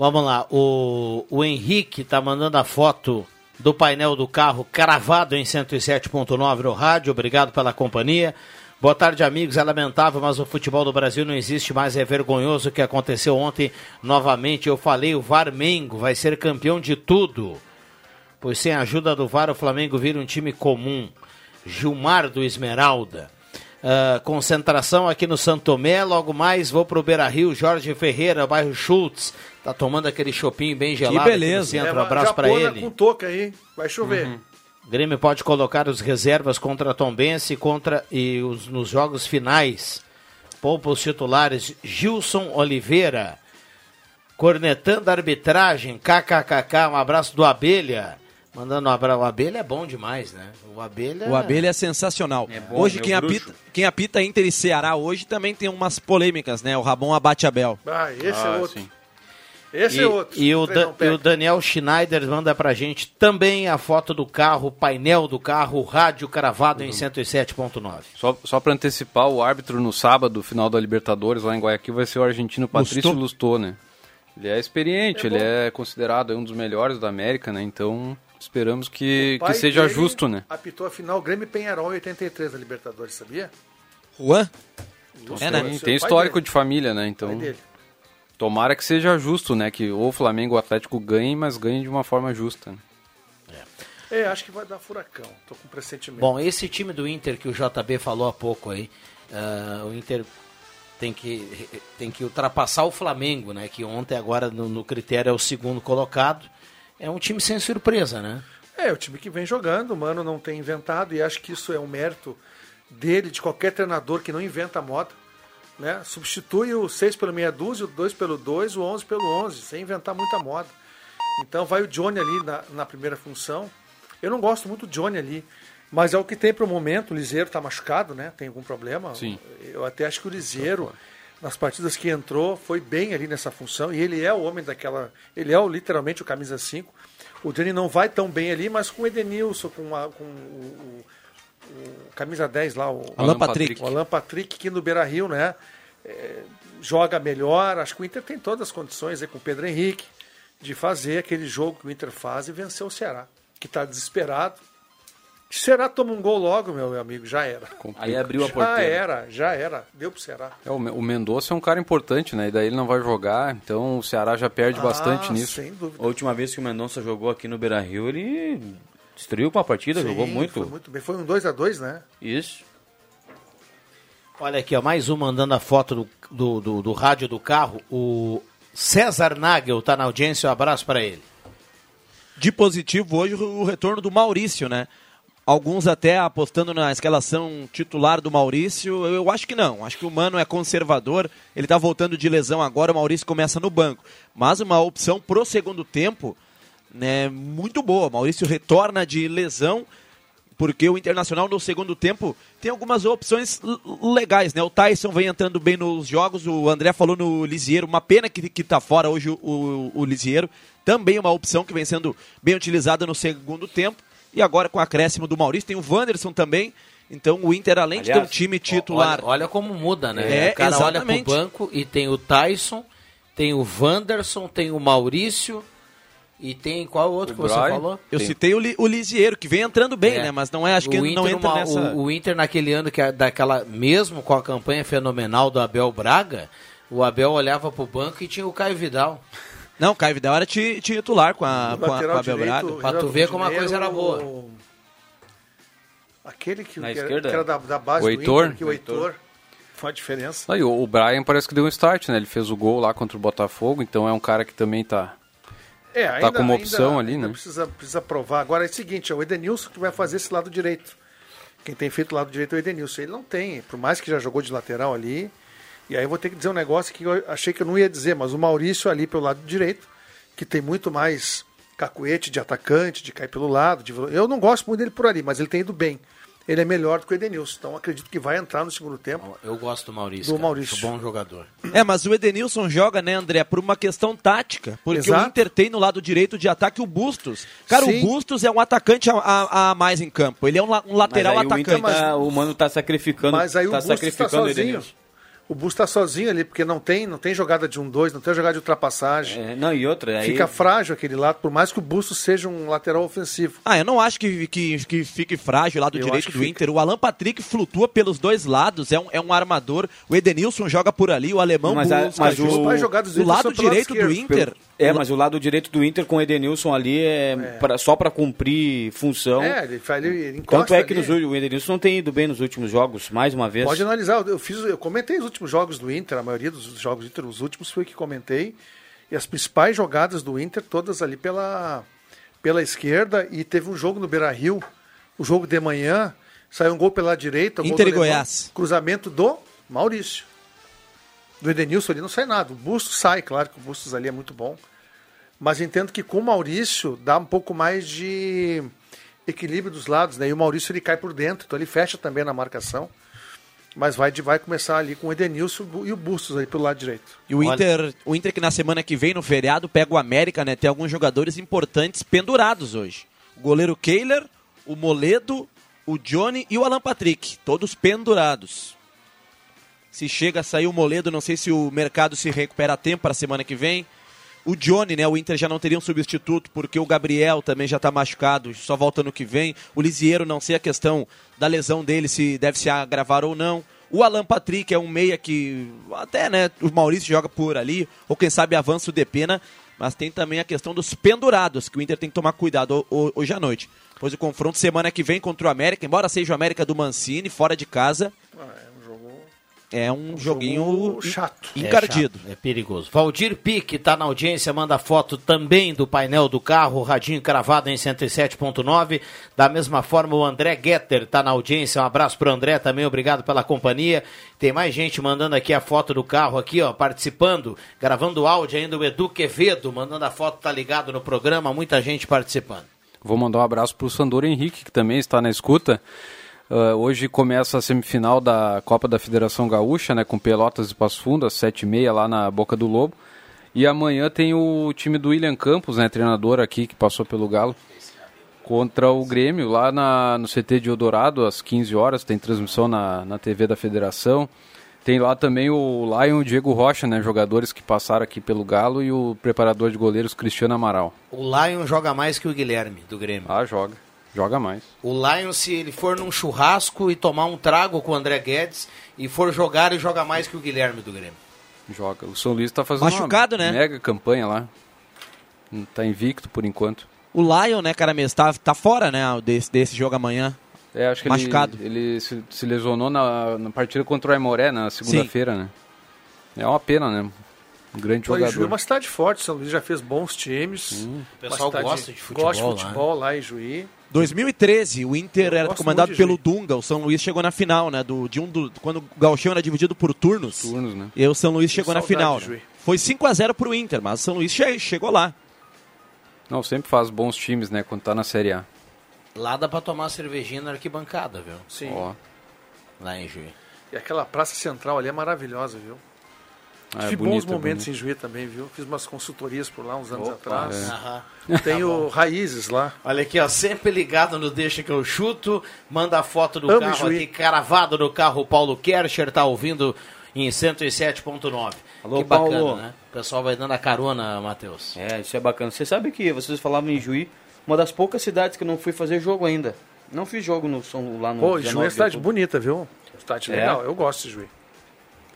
Vamos lá, o, o Henrique tá mandando a foto do painel do carro cravado em 107.9 no rádio. Obrigado pela companhia. Boa tarde, amigos. É lamentável, mas o futebol do Brasil não existe mais. É vergonhoso o que aconteceu ontem. Novamente, eu falei, o Varmengo vai ser campeão de tudo. Pois sem a ajuda do VAR, o Flamengo vira um time comum. Gilmar do Esmeralda. Ah, concentração aqui no Santomé. Logo mais vou pro Beira Rio, Jorge Ferreira, bairro Schultz. Tá tomando aquele chopinho bem gelado. no beleza. centro. É, abraço para ele. com touca aí, vai chover. Uhum. Grêmio pode colocar os reservas contra a Tombense contra, e os, nos jogos finais. Poupa os titulares Gilson Oliveira. Cornetando a arbitragem. KKKK. Um abraço do Abelha. Mandando um abraço. O Abelha é bom demais, né? O Abelha. O Abelha é sensacional. bom, hoje quem bruxo. apita, quem apita Inter e Ceará hoje também tem umas polêmicas, né? O Rabon abate Abel. Ah, esse Ah, é outro. sim. Esse e, é outro. E o, Da- e o Daniel Schneider manda pra gente também a foto do carro, o painel do carro, o rádio cravado Uhum. em 107.9. Só, só para antecipar, o árbitro no sábado, final da Libertadores, lá em Guayaquil, vai ser o argentino Patrício Lustô, né? Ele é experiente, É ele é considerado um dos melhores da América, né? Então, esperamos que, que seja dele justo, né? Apitou a final Grêmio Penharol em 83 da Libertadores, sabia? Juan? Lúcio, É, né? Tem, histórico dele, de família, né? Então, tomara que seja justo, né? Que ou o Flamengo ou o Atlético ganhem, mas ganhem de uma forma justa. né? É, acho que vai dar furacão. Tô com pressentimento. Bom, esse time do Inter que o JB falou há pouco aí, ah, o Inter tem que, tem que ultrapassar o Flamengo, né? Que ontem agora no, no critério é o segundo colocado. É um time sem surpresa, né? É, o time que vem jogando, o Mano não tem inventado, e acho que isso é um mérito dele, de qualquer treinador que não inventa moda. Né? Substitui o 6 pelo meia dúzia, o 2 pelo 2, o 11 pelo 11, sem inventar muita moda. Então vai o Johnny ali na, na primeira função. Eu não gosto muito do Johnny ali, mas é o que tem para o momento. O Liseiro está machucado, né? Tem algum problema? Sim. Eu até acho que o Liseiro, nas partidas que entrou, foi bem ali nessa função. E ele é o homem daquela. Ele é o, literalmente o camisa 5. O Johnny não vai tão bem ali, mas com o Edenilson, com, a- com o, o- o camisa 10 lá, o Alan Patrick. o Alan Patrick, que no Beira Rio, né? é, joga melhor. Acho que o Inter tem todas as condições aí com o Pedro Henrique de fazer aquele jogo que o Inter faz e vencer o Ceará, que está desesperado. Se o Ceará toma um gol logo, meu amigo, já era. Aí abriu a Já porteira. era, já era. Deu pro Ceará. É, o Me- o Mendonça é um cara importante, né? E daí ele não vai jogar, então o Ceará já perde bastante Ah, nisso. Sem dúvida. A última vez que o Mendonça jogou aqui no Beira Rio, ele destruiu com a partida, jogou Sim, muito. Foi muito bem. Foi um 2x2, né? Isso. Olha aqui, ó, mais um mandando a foto do, do, do, do rádio do carro. O César Nagel tá na audiência, um abraço para ele. De positivo hoje o retorno do Maurício, né? Alguns até apostando na escalação titular do Maurício. Eu acho que não. Acho que o Mano é conservador. Ele tá voltando de lesão agora. O Maurício começa no banco. Mas uma opção pro segundo tempo, né? Muito boa. Maurício retorna de lesão. Porque o Internacional no segundo tempo tem algumas opções legais, né? O Tyson vem entrando bem nos jogos, o André falou no Lisieiro, uma pena que, que tá fora hoje o, o, o Lisieiro. Também uma opção que vem sendo bem utilizada no segundo tempo. E agora com o acréscimo do Maurício, tem o Wanderson também. Então o Inter, além de ter um Aliás, time titular. Olha, olha como muda, né? É, o cara olha exatamente. pro banco e tem o Tyson, tem o Wanderson, tem o Maurício e tem qual outro O que você falou? Eu Tem. citei o, Li- o Lisieiro, que vem entrando bem, É. né? Mas não é, acho que o não Inter, entra uma- nessa. o, o Inter naquele ano que é daquela mesmo com a campanha fenomenal do Abel Braga, o Abel olhava pro banco e tinha o Caio Vidal. Não, o Caio Vidal era ti- titular com a, com a, com a Abel Braga. Pra tu ver como a coisa era boa. Aquele que, Na que era, esquerda? que era da, da base O do Heitor? Inter, que o Heitor. Foi a diferença. Aí, o, o Brian parece que deu um start, né? Ele fez o gol lá contra o Botafogo, então é um cara que também tá. É, ainda, como opção ainda- ali, ainda né? Precisa, precisa provar. Agora é o seguinte, é o Edenilson que vai fazer esse lado direito. Quem tem feito o lado direito é o Edenilson. Ele não tem, por mais que já jogou de lateral ali. E aí eu vou ter que dizer um negócio que eu achei que eu não ia dizer, mas o Maurício ali pelo lado direito, que tem muito mais cacuete de atacante, de cair pelo lado. de- Eu não gosto muito dele por ali, mas ele tem ido bem. Ele é melhor do que o Edenilson. Então acredito que vai entrar no segundo tempo. Eu gosto do Maurício. Do cara, Maurício. acho bom jogador. É, mas o Edenilson joga, né, André, por uma questão tática. Porque Exato. o Inter tem no lado direito de ataque o Bustos. Cara, Sim. o Bustos é um atacante a, a- a mais em campo. Ele é um, um Mas lateral aí o, Inter atacante. tá- o Mano tá sacrificando, Mas aí o tá Bustos está sacrificando o sozinho. Edenilson. O Bus tá sozinho ali, porque não tem, não tem jogada de um dois, não tem jogada de ultrapassagem. É, não, e outra, aí... Fica frágil aquele lado, por mais que o Bustos seja um lateral ofensivo. Ah, eu não acho que, que, que fique frágil o lado Eu direito do fica. Inter. O Alan Patrick flutua pelos dois lados, é um, é um armador. O Edenilson joga por ali, o alemão Mas busca mas o- o Inter lado direito do. Inter. É, mas o lado direito do Inter com o Edenilson ali é, pra- só pra cumprir função. É, ele, faz- ele, Tanto é que ali. nos, o Edenilson não tem ido bem nos últimos jogos, mais uma vez. Pode analisar, eu fiz, eu comentei os últimos jogos do Inter, a maioria dos jogos do Inter, os últimos foi o que comentei. E as principais jogadas do Inter, todas ali pela, pela esquerda, e teve um jogo no Beira Rio, o jogo de manhã, saiu um gol pela direita, Inter e Goiás. cruzamento do Maurício. Do Edenilson ali não sai nada. O Bustos sai, claro que o Bustos ali é muito bom. Mas entendo que com o Maurício dá um pouco mais de equilíbrio dos lados, né? E o Maurício ele cai por dentro, então ele fecha também na marcação. Mas vai, vai começar ali com o Edenilson e o Bustos ali pelo lado direito. E o Inter, o Inter que na semana que vem, no feriado, pega o América, né? Tem alguns jogadores importantes pendurados hoje. O goleiro Kehler, o Moledo, o Johnny e o Alan Patrick. Todos pendurados. Se chega a sair o Moledo, não sei se o mercado se recupera a tempo para a semana que vem. O Johnny, né? O Inter já não teria um substituto, porque o Gabriel também já está machucado, só volta no que vem. O Lisieiro, não sei a questão da lesão dele, se deve se agravar ou não. O Alan Patrick é um meia que até, né, o Maurício joga por ali, ou quem sabe avança o Depena, mas tem também a questão dos pendurados, que o Inter tem que tomar cuidado ho- ho- hoje à noite. Pois o confronto semana que vem contra o América, embora seja o América do Mancini, fora de casa, é um joguinho chato. encardido. É, chato, é perigoso. Valdir Pique está na audiência, manda foto também do painel do carro, radinho cravado em 107.9. Da mesma forma, o André Getter está na audiência. Um abraço pro André também, obrigado pela companhia. Tem mais gente mandando aqui a foto do carro aqui, ó, participando, gravando áudio ainda o Edu Quevedo, mandando a foto, tá ligado no programa, muita gente participando. Vou mandar um abraço para o Sandor Henrique, que também está na escuta. Ah, hoje começa a semifinal da Copa da Federação Gaúcha, né, com Pelotas e Passo Fundo, às 7h30 lá na Boca do Lobo. E amanhã tem o time do William Campos, né, treinador aqui que passou pelo Galo, contra o Grêmio lá na, no CT de Eldorado, às 15 horas. Tem transmissão na, na TV da Federação. Tem lá também o Lion e o Diego Rocha, né, jogadores que passaram aqui pelo Galo, e o preparador de goleiros Cristiano Amaral. O Lion joga mais que o Guilherme, do Grêmio. Ah, joga. Joga mais. O Lion, se ele for num churrasco e tomar um trago com o André Guedes e for jogar, ele joga mais que o Guilherme do Grêmio. Joga. O São Luís tá fazendo Machucado, uma né? mega campanha lá. Tá invicto por enquanto. O Lion, né, cara, mesmo, tá, tá fora, né, desse, desse jogo amanhã. É, acho que Machucado. ele, ele se, se lesionou na, na partida contra o Aimoré na segunda-feira, né? É uma pena, né? Um grande Pô, e Juí é jogador. uma cidade forte, São Luís já fez bons times. O Uma pessoal cidade- gosta de futebol Gosta de lá, futebol lá, em Juí. 2013, o Inter era comandado pelo Dunga, o São Luís chegou na final, né, do, de um do, quando o Gauchão era dividido por turnos. Turnos, né? E o São Luís chegou na final. né? Foi 5 a 0 pro Inter, mas o São Luís che- chegou lá. Não, sempre faz bons times, né? Quando tá na Série A. Lá dá pra tomar cervejinha na arquibancada, viu? Sim. Ó. Lá em Juiz. E aquela praça central ali é maravilhosa, viu? Ah, é Tive bonito, bons é momentos bonito. em Juí também, viu? Fiz umas consultorias por lá uns anos Opa, atrás. é. Tenho raízes lá. Olha aqui, ó, sempre ligado no Deixa que eu chuto, manda a foto do Amo carro Juí. aqui, cravado no carro, o Paulo Kercher tá ouvindo em 107.9. Alô, que bacana, Paulo. né? O pessoal vai dando a carona, Matheus. É, isso é bacana. Você sabe que vocês falavam em Juí, uma das poucas cidades que eu não fui fazer jogo ainda. Não fiz jogo no São lá no Pô, Juí 19 é de cidade bonita, viu? Cidade É. legal, eu gosto de Juí.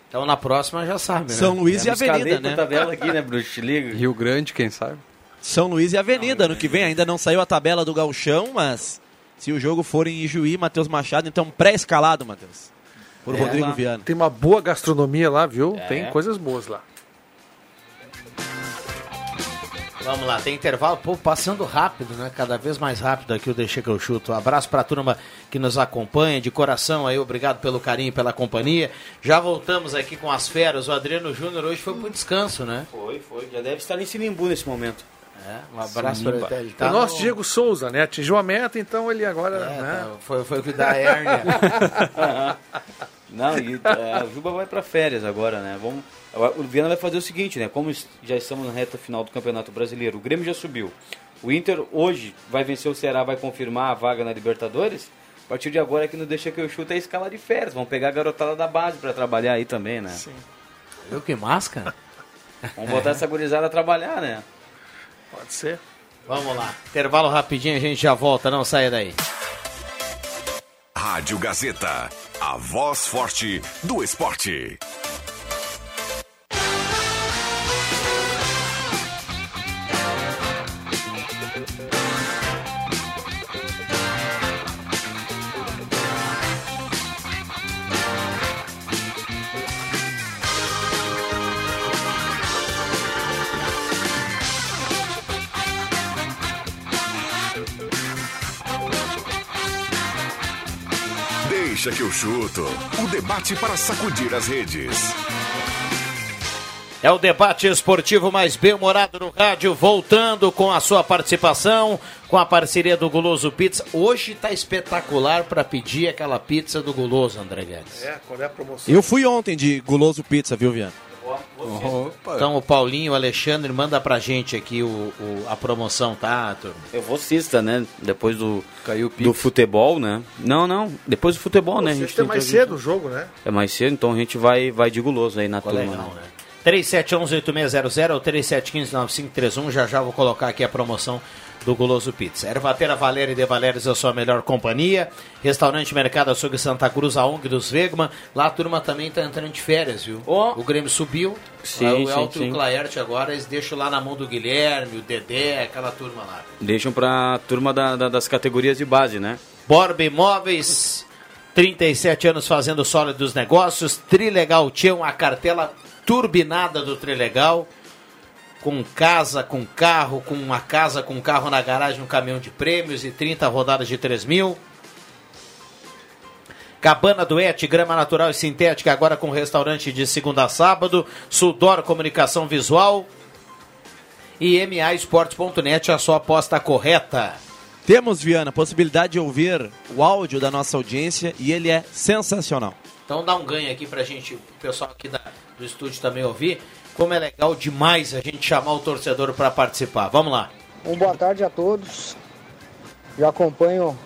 Então na próxima já sabe, né? São Luís É, e Avenida, né? tabela aqui, né, Bruxo? Te liga. Rio Grande, quem sabe? São Luís e Avenida, ano que vem ainda não saiu a tabela do Gauchão, mas se o jogo for em Ijuí, Matheus Machado, então pré-escalado, Matheus. Por É, Rodrigo lá. Viana. Tem uma boa gastronomia lá, viu? É. Tem coisas boas lá. Vamos lá, tem intervalo, pô, passando rápido, né? Cada vez mais rápido aqui o Deixa que eu chuto. Um abraço pra turma que nos acompanha, de coração aí, obrigado pelo carinho, pela companhia. Já voltamos aqui com as feras. O Adriano Júnior hoje foi pro descanso, né? Foi, foi. Já deve estar em Sinimbu nesse momento. É, um abraço pra ele. Ele o tá nosso no- Diego Souza, né? Atingiu a meta, então ele agora. É, né? tá, foi, foi o que dá hérnia. Não, e é, a Juba vai para férias agora, né? Vamos, o Viana vai fazer o seguinte, né? Como já estamos na reta final do Campeonato Brasileiro, o Grêmio já subiu. O Inter hoje vai vencer o Ceará, vai confirmar a vaga na Libertadores. A partir de agora que não deixa que eu chute é escala de férias. Vamos pegar a garotada da base pra trabalhar aí também, né? Sim. Eu que máscara? Vamos botar essa gurizada a trabalhar, né? Pode ser. Vamos lá. Intervalo rapidinho, a gente já volta, não saia daí. Rádio Gazeta, a voz forte do esporte. Deixa que eu chuto. O debate para sacudir as redes. É o debate esportivo mais bem-humorado no rádio, voltando com a sua participação, com a parceria do Guloso Pizza. Hoje tá espetacular para pedir aquela pizza do Guloso, André Guedes. É, qual é a promoção? Eu fui ontem de Guloso Pizza, viu, Viana? Então o Paulinho, o Alexandre, manda pra gente aqui o, o- a promoção, tá, turma? Eu vou cista, né? Depois do, do futebol, né? Não, não. Depois do futebol, né? A gente é tem mais cedo o jogo, né? É mais cedo, então a gente vai, vai de guloso aí na turma. legal, né? né? 3711-8600 ou 3715-9531. Já já vou colocar aqui a promoção do Guloso Pizza. Ervateira Valéria e De Valérios é a sua melhor companhia. Restaurante Mercado Açougue Santa Cruz, a ONG dos Vegman. Lá a turma também tá entrando de férias, viu? O Grêmio subiu. Sim, o sim, Elton e sim. o Claerte agora, eles deixam lá na mão do Guilherme, o Dedé, aquela turma lá. Deixam pra turma da- da- das categorias de base, né? Borba Imóveis, 37 anos fazendo sólidos negócios. Trilegal tinha uma cartela turbinada do Trilegal. Com casa, com carro, com uma casa com carro na garagem, um caminhão de prêmios e 30 rodadas de 3 mil. Cabana Duete, grama natural e sintética, agora com restaurante de segunda a sábado. Sudor Comunicação Visual. E MAEsportes.net, a sua aposta correta. Temos, Viana, possibilidade de ouvir o áudio da nossa audiência e ele é sensacional. Então dá um ganho aqui pra gente, o pessoal aqui da- do estúdio também ouvir. Como é legal demais a gente chamar o torcedor para participar. Vamos lá. Um boa tarde a todos. Já acompanho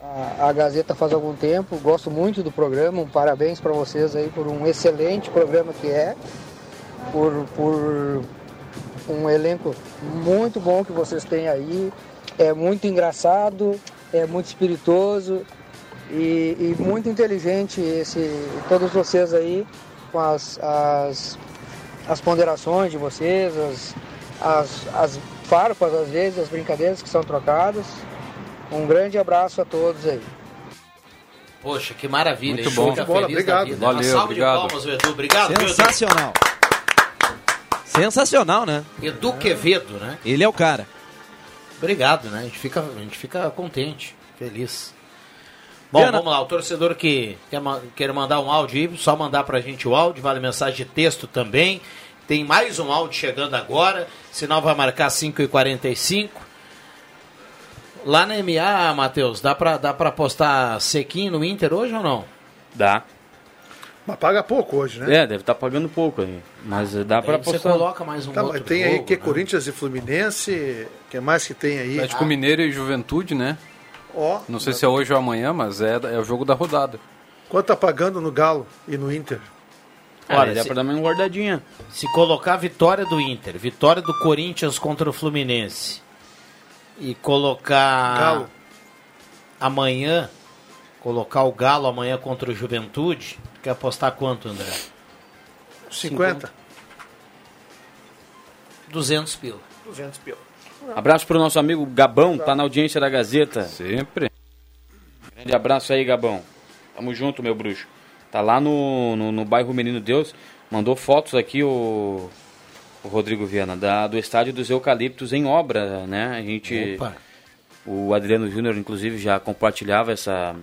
a, a Gazeta faz algum tempo. Gosto muito do programa. Um parabéns para vocês aí por um excelente programa que é. Por, por um elenco muito bom que vocês têm aí. É muito engraçado, é muito espirituoso e, e muito inteligente esse, todos vocês aí com as, as, as ponderações de vocês, as, as, as farpas às vezes, as brincadeiras que são trocadas. Um grande abraço a todos aí. Poxa, que maravilha. Muito bom. Fica Bola, feliz obrigado. da vida. Valeu, Uma salva obrigado. de palmas, Edu. Obrigado. Sensacional. Sensacional, né? Edu Quevedo, né? Ele é o cara. Obrigado, né? A gente fica, a gente fica contente, feliz. Bom, Diana- vamos lá. O torcedor que quer, quer mandar um áudio aí, só mandar pra gente o áudio. Vale mensagem de texto também. Tem mais um áudio chegando agora. Sinal vai marcar 5h45. Lá na MA, Matheus, dá pra, dá pra postar sequinho no Inter hoje ou não? Dá. Mas paga pouco hoje, né? É, deve estar pagando pouco aí. Mas dá pra Aí você postar. coloca mais um Tá, outro tem aí jogo, que né? Corinthians e Fluminense, o que mais que tem aí? Atlético Mineiro e Juventude, né? Ó, Não sei se é hoje ou amanhã, mas é, é o jogo da rodada. quanto tá pagando no Galo e no Inter? Olha, Olha, dá se- pra dar uma guardadinha. Se colocar a vitória do Inter, vitória do Corinthians contra o Fluminense e colocar Galo. amanhã, colocar o Galo amanhã contra o Juventude, quer apostar quanto, André? 50? 200 pila. 200 pila. Abraço pro nosso amigo Gabão, tá na audiência da Gazeta. Sempre. Grande abraço aí, Gabão. Tamo junto, meu bruxo. Tá lá no, no, no bairro Menino Deus. Mandou fotos aqui o, o Rodrigo Viana, da, do estádio dos Eucaliptos em obra, né? A gente. Opa. O Adriano Júnior, inclusive, já compartilhava essa,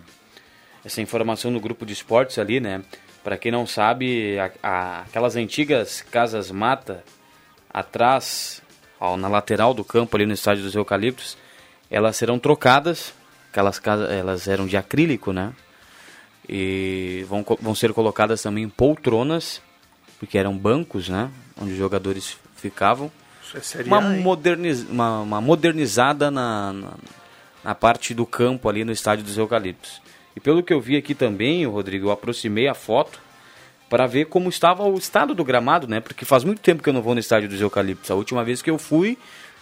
essa informação no grupo de esportes ali, né? Para quem não sabe, a- a- aquelas antigas casas mata atrás, ó, na lateral do campo ali no estádio dos Eucaliptos, elas serão trocadas. Aquelas casas, elas eram de acrílico, né? E vão, vão ser colocadas também poltronas, porque eram bancos, né? Onde os jogadores ficavam Isso é uma, moderniz, uma, uma modernizada na, na, na parte do campo ali no estádio dos Eucaliptos. E pelo que eu vi aqui também, Rodrigo, eu aproximei a foto para ver como estava o estado do gramado, né? Porque faz muito tempo que eu não vou no estádio dos Eucaliptos. A última vez que eu fui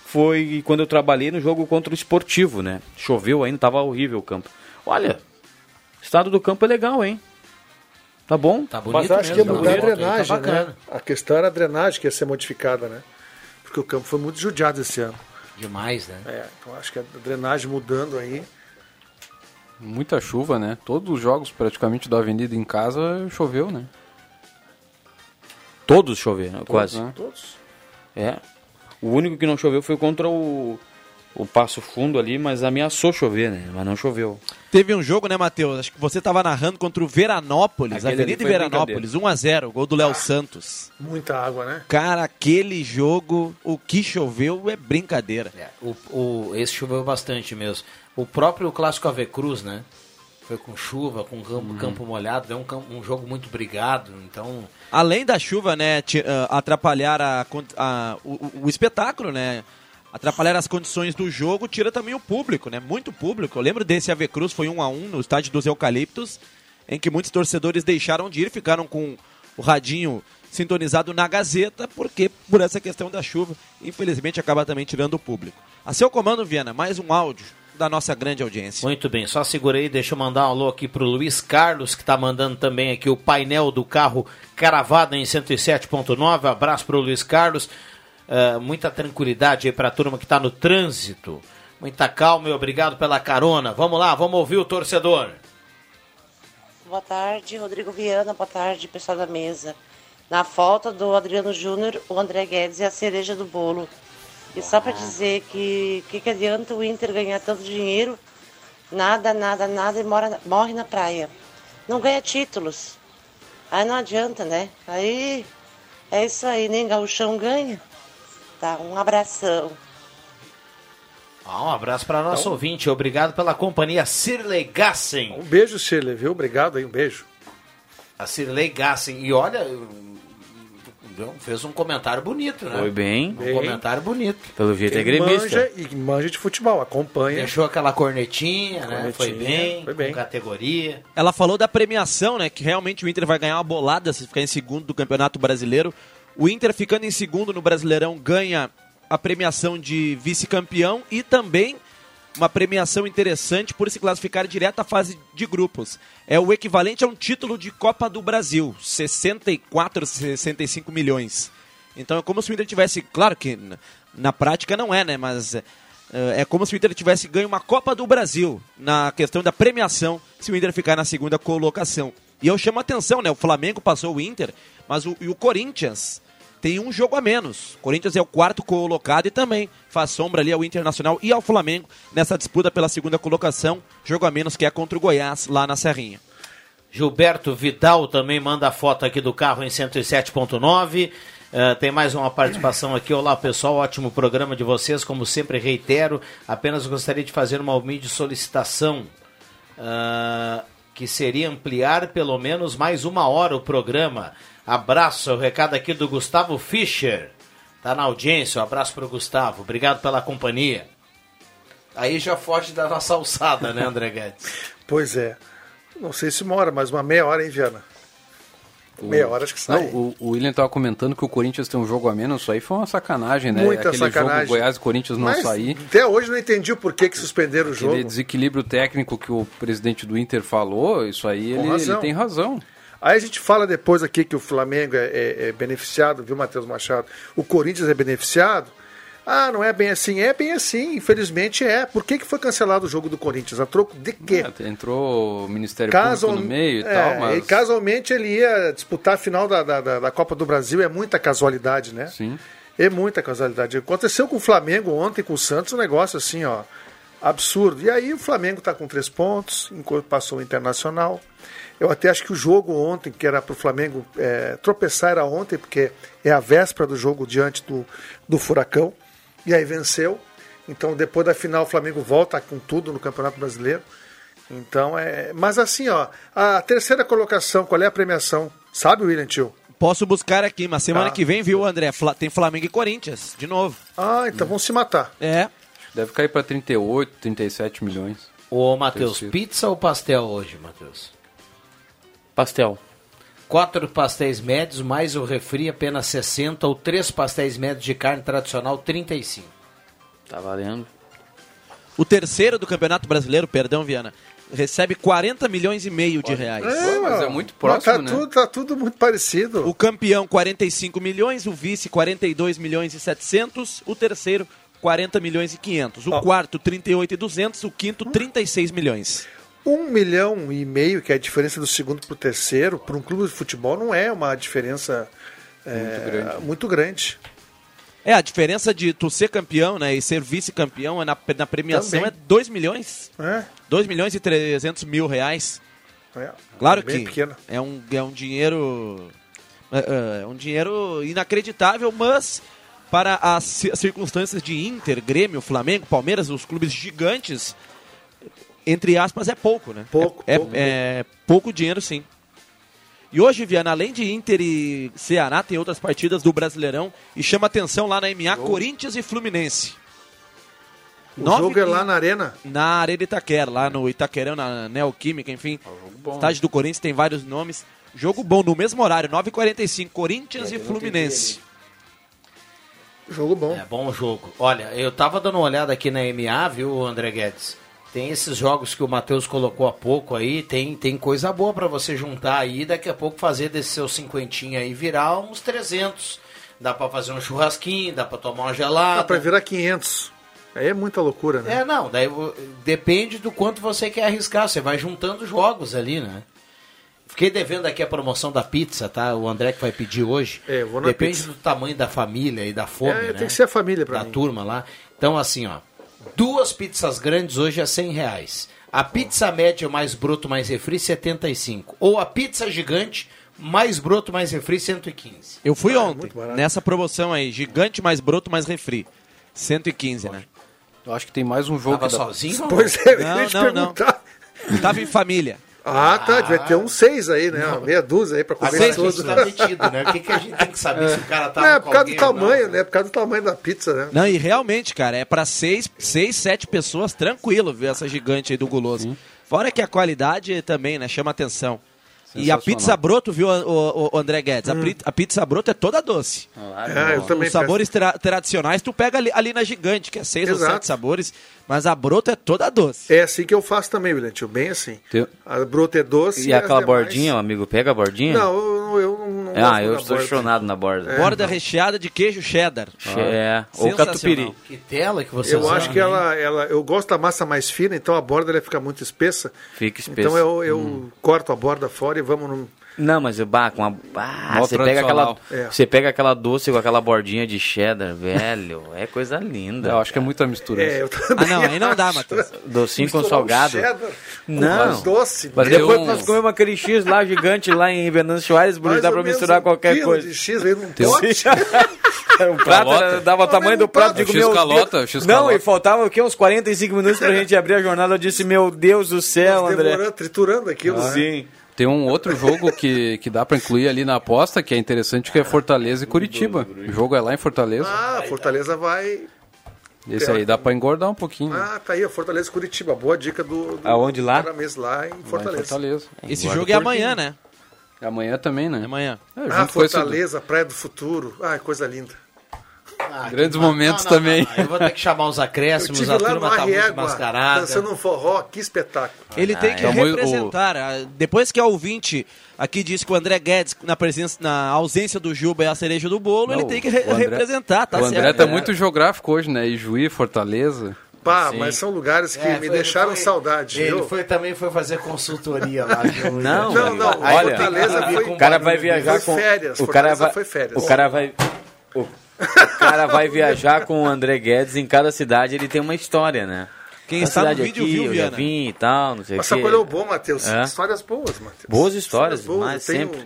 foi quando eu trabalhei no jogo contra o Esportivo, né? Choveu ainda, tava horrível o campo. Olha, o estado do campo é legal, hein? Tá bom? Tá Mas acho que ia mudar a drenagem, né? A questão era a drenagem que ia ser modificada, né? Porque o campo foi muito judiado esse ano. Demais, né? É, então acho que a drenagem mudando aí. Muita chuva, né? Todos os jogos praticamente da Avenida em casa choveu, né? Todos choveram, quase. né? Todos. É. O único que não choveu foi contra o, o Passo Fundo ali, mas ameaçou chover, né? Mas não choveu. Teve um jogo, né, Matheus? Acho que você estava narrando contra o Veranópolis, Aquele Avenida Veranópolis, 1x0, gol do Léo Santos. Muita água, né? Cara, aquele jogo, o que choveu é brincadeira. O, o, esse choveu bastante mesmo. O próprio Clássico Ave Cruz, né? Foi com chuva, com campo, campo molhado, deu um, campo- um jogo muito brigado, então... Além da chuva, né, ah, atrapalhar a, a- o, o- espetáculo, né? Atrapalhar as condições do jogo, tira também o público, né? Muito público. Eu lembro desse Ave Cruz, foi 1 a 1 no estádio dos Eucaliptos, em que muitos torcedores deixaram de ir, ficaram com o radinho sintonizado na Gazeta, porque por essa questão da chuva, infelizmente acaba também tirando o público. A seu comando, Viana, mais um áudio da nossa grande audiência. Muito bem, só segurei, deixa eu mandar um alô aqui pro Luiz Carlos, que tá mandando também aqui o painel do carro cravado em 107.9. Abraço pro Luiz Carlos. Ah, muita tranquilidade aí pra turma que tá no trânsito. Muita calma e obrigado pela carona. Vamos lá, vamos ouvir o torcedor. Boa tarde, Rodrigo Viana. Boa tarde, pessoal da mesa. Na falta do Adriano Júnior, o André Guedes é a cereja do bolo. E só para dizer que que, que adianta o Inter ganhar tanto dinheiro, nada, nada, nada e mora, morre na praia. Não ganha títulos. Aí não adianta, né? Aí é isso aí, nem gauchão ganha. Tá, um abração. Ah, um abraço para nosso ouvinte. Obrigado pela companhia Sirley Gassen. Um beijo, Shirley, viu? Obrigado aí, um beijo. A Sirley Gassen. E olha, fez um comentário bonito, né? Foi bem. Um Bem. comentário bonito. Pelo jeito é Ele gremista. manja e manja de futebol, acompanha. Deixou aquela cornetinha, né? Foi Cornetinha, bem, foi bem. com categoria. Ela falou da premiação, né? Que realmente o Inter vai ganhar uma bolada se ficar em segundo do Campeonato Brasileiro. O Inter ficando em segundo no Brasileirão ganha a premiação de vice-campeão e também uma premiação interessante por se classificar direto à fase de grupos. É o equivalente a um título de Copa do Brasil, 64, 65 milhões. Então é como se o Inter tivesse, claro que na, prática não é, né? Mas é, é como se o Inter tivesse ganho uma Copa do Brasil na questão da premiação se o Inter ficar na segunda colocação. E eu chamo a atenção, né? O Flamengo passou o Inter, mas o, e o Corinthians tem um jogo a menos. Corinthians é o quarto colocado e também faz sombra ali ao Internacional e ao Flamengo nessa disputa pela segunda colocação. Jogo a menos que é contra o Goiás lá na Serrinha. Gilberto Vidal também manda foto aqui do carro em 107.9. Eh, tem mais uma participação aqui. Olá, pessoal. Ótimo programa de vocês. Como sempre, reitero. Apenas gostaria de fazer uma humilde solicitação. ah, que seria ampliar pelo menos mais uma hora o programa. Abraço. O recado aqui do Gustavo Fischer. Tá na audiência. Um abraço para o Gustavo. Obrigado pela companhia. Aí já foge da nossa alçada, né, André Guedes? Pois é. Não sei se uma hora, mas uma meia hora, hein, Viana? Meia hora acho que sai. Não, o, o William tava comentando que o Corinthians tem um jogo a menos, isso aí foi uma sacanagem, né? Muita Aquele sacanagem. jogo Goiás e Corinthians não Mas sair. Até hoje não entendi o porquê que suspenderam o Aquele jogo. desequilíbrio técnico que o presidente do Inter falou, isso aí ele, ele tem razão. Aí a gente fala depois aqui que o Flamengo é, é- é beneficiado, viu, Matheus Machado? O Corinthians é beneficiado. Ah, não é bem assim. É bem assim, infelizmente é. Por que, que foi cancelado o jogo do Corinthians? A troco de quê? É, entrou o Ministério Casual- Público no meio e é, tal, mas... e casualmente ele ia disputar a final da, da, da- Copa do Brasil. É muita casualidade, né? Sim. É muita casualidade. Aconteceu com o Flamengo ontem, com o Santos, um negócio assim, ó, absurdo. E aí o Flamengo tá com três pontos, passou o Internacional. Eu até acho que o jogo ontem, que era pro Flamengo é, tropeçar, era ontem, porque é a véspera do jogo diante do, do Furacão. E aí venceu. Então, depois da final, o Flamengo volta com tudo no Campeonato Brasileiro. Então, é. Mas assim, ó, a terceira colocação, qual é a premiação? Sabe, William Tio? Posso buscar aqui, mas semana Tá. que vem, viu, André? Fla- Tem Flamengo e Corinthians, de novo. Ah, então vão se matar. É. Deve cair para 38, 37 milhões. Ô, Matheus, pizza ou pastel hoje, Matheus? Pastel. Quatro pastéis médios, mais o refri, apenas 60, ou três pastéis médios de carne tradicional, 35. Tá valendo. O terceiro do Campeonato Brasileiro, perdão, Viana, recebe 40 milhões e meio de reais. mas é muito próximo, tá, né? tudo, tá tudo muito parecido. O campeão, 45 milhões, o vice, 42 milhões e 700, o terceiro, 40 milhões e 500, o quarto, 38 e 200, o quinto, 36 milhões. Um milhão e meio, que é a diferença do segundo para o terceiro, para um clube de futebol não é uma diferença é, grande. muito grande. É, a diferença de tu ser campeão né, e ser vice-campeão é na, na premiação Também. é 2 milhões. É, 2 milhões e 300 mil reais. é. Claro Bem que pequeno. é um, é um dinheiro. É, é um dinheiro inacreditável, mas para as ci- circunstâncias de Inter, Grêmio, Flamengo, Palmeiras, os clubes gigantes, entre aspas, é pouco, né? Pouco, é, pouco. é pouco dinheiro, sim. E hoje, Viana, além de Inter e Ceará, tem outras partidas do Brasileirão e chama atenção lá na MA, Corinthians e Fluminense. O Nove jogo é lá na arena. na Arena Itaquera, lá no Itaquerão, na Neoquímica, enfim. bom. Estádio do Corinthians tem vários nomes. Jogo bom, no mesmo horário, 9h45, Corinthians e Fluminense. Jogo bom. É bom jogo. Olha, eu tava dando uma olhada aqui na MA, viu, André Guedes? Tem esses jogos que o Matheus colocou há pouco aí, tem, tem coisa boa pra você juntar aí, daqui a pouco fazer desse seu cinquentinho aí virar uns 300. Dá pra fazer um churrasquinho, dá pra tomar uma gelada. Dá pra virar 500. Aí é muita loucura, né? É, não, daí depende do quanto você quer arriscar, você vai juntando jogos ali, né? Fiquei devendo aqui a promoção da pizza, tá? O André que vai pedir hoje. É, vou na Depende pizza. do tamanho da família e da fome, É, né? tem que ser a família pra da mim. turma lá. Então, assim, ó. Duas pizzas grandes hoje é 100 reais. A pizza média mais broto mais refri, 75. Ou a pizza gigante mais broto mais refri, 115. Eu fui Ah, é ontem, nessa promoção aí, gigante mais broto mais refri. 115, né? Eu acho que tem mais um jogo. Tava dá- sozinho? Pois é, Não, não, não. Tava em família. Ah, tá. Devia ter uns seis aí, né? Uma meia dúzia aí pra comer Agora a gente tudo. tá metido, né? O que, que a gente tem que saber se o cara tá Não, é por causa do tamanho, né? É por causa do tamanho da pizza, né? Não, e realmente, cara, é pra seis, seis sete pessoas tranquilo ver essa gigante aí do guloso. Fora que a qualidade também, né, chama atenção. E a pizza broto, viu, o, o- o André Guedes? A, pri- a pizza broto é toda doce. É, eu também Os sabores tra- tradicionais tu pega ali, ali na gigante, que é seis ou Exato. sete sabores, mas a broto é toda doce. É assim que eu faço também, William, tio, bem assim. Tem- A bruta é doce E as aquela demais- bordinha, o amigo pega a bordinha? Não, eu, eu não, Ah, gosto eu da estou chonado na borda. Borda recheada de queijo cheddar. É, ou catupiry. Que tela que você Eu usa, acho que né? ela, ela. Eu gosto da massa mais fina, então a borda ela fica muito espessa. Fica espessa. Então eu, eu corto a borda fora e vamos no. Não, mas eu bah, com a, ah, você pega aquela. É. você pega aquela doce com aquela bordinha de cheddar, velho, é coisa linda. Eu acho que é muita mistura. É, eu Ah, não, aí não dá. Matheus. Docinho com Misturar salgado. cheddar com Não. mais doce. Mas Deu depois um- que nós comemos aquele X lá gigante lá em Venâncio Soares, Bruno, dá menos misturar um qualquer coisa. de X veio num Tem um- pote. o prato era- dava o tamanho do prato. Digo, O X meu calota, Deus. o X Não, calota. e faltava o quê? Uns 45 minutos pra gente abrir a jornada. Eu disse, meu Deus do céu, André. Triturando aquilo. né? Sim. Tem um outro jogo que, que dá pra incluir ali na aposta, que é interessante, que é Fortaleza e Curitiba. O jogo é lá em Fortaleza. Ah, Fortaleza vai. Esse aí dá pra engordar um pouquinho. né? Ah, tá aí, a Fortaleza e Curitiba. Boa dica do. do Aonde lá? Caramês, lá em Lá em Fortaleza. Fortaleza. Esse jogo é amanhã, né? Amanhã também, né? É amanhã. É, Ah, junto com esse- Fortaleza, Praia do Futuro. Ai, coisa linda. Ah, Grandes momentos não, não, também. não, Eu vou ter que chamar os acréscimos, a turma tá muito mascarada. dançando um forró, que espetáculo. Ele tem que é. Então, o- representar. ah, Depois que a ouvinte aqui disse que o André Guedes, na, presença, na ausência do Juba, é a cereja do bolo, ele tem que re- André- representar, tá o André certo? tá muito geográfico hoje, né? Ijuí, Fortaleza. Pá, Sim. mas são lugares que É, me foi- deixaram foi- saudade. Ele viu? foi, também foi fazer consultoria lá. Não, Não, não, olha, Fortaleza foi. o cara vai viajar Foi com férias, o cara Fortaleza vai foi férias. O cara vai o, cara vai viajar com o André Guedes em cada cidade, ele tem uma história, né? Quem A está no cidade vídeo aqui, viu, eu já vim e tal, não sei o Mas quê. sacolheu bom, Matheus. É. Histórias boas, Matheus. Boas histórias, boas. mas sempre.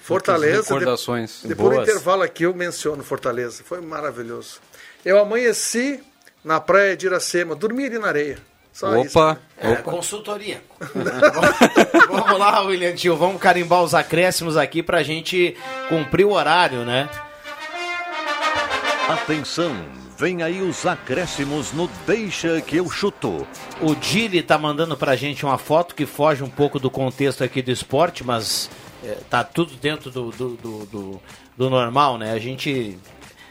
Fortaleza. Recordações. de- Depois do intervalo aqui eu menciono Fortaleza. Foi maravilhoso. Eu amanheci na praia de Iracema, dormi ali na areia. Só isso. Opa, É, consultoria. vamos lá, William Tio, vamos carimbar os acréscimos aqui pra gente cumprir o horário, né? Atenção, Vem aí os acréscimos no Deixa que eu chuto. O Dili tá mandando pra gente uma foto que foge um pouco do contexto aqui do esporte, mas é, tá tudo dentro do, do, do, do, do normal, né? A gente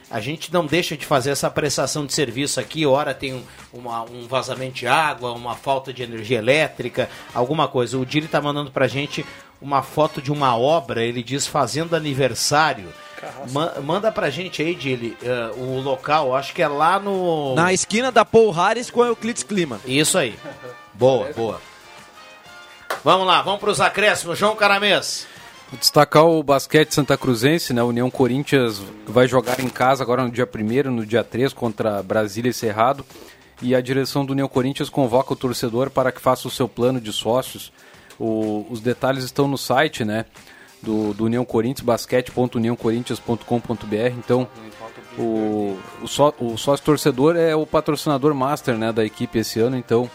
a gente não deixa de fazer essa prestação de serviço aqui. Ora tem um, uma- um vazamento de água, uma falta de energia elétrica, alguma coisa. O Dili tá mandando pra gente uma foto de uma obra, ele diz fazendo aniversário. Ma- manda pra gente aí, Dili, eh, o local, acho que é lá no. Na esquina da Paul Harris com a Euclides Clima. Isso aí. Boa, boa. Vamos lá, vamos pros acréscimos. João Caramês. Vou destacar o basquete Santa Cruzense, né? A União Corinthians vai jogar em casa agora no dia 1 no dia 3 contra Brasília e Cerrado. E a direção do União Corinthians convoca o torcedor para que faça o seu plano de sócios. O- os detalhes estão no site, né? Do, do União Corinthians, basquete.uniãocorinthians.com.br. Então, o, o, só, o sócio torcedor é o patrocinador master né, da equipe esse ano. Então,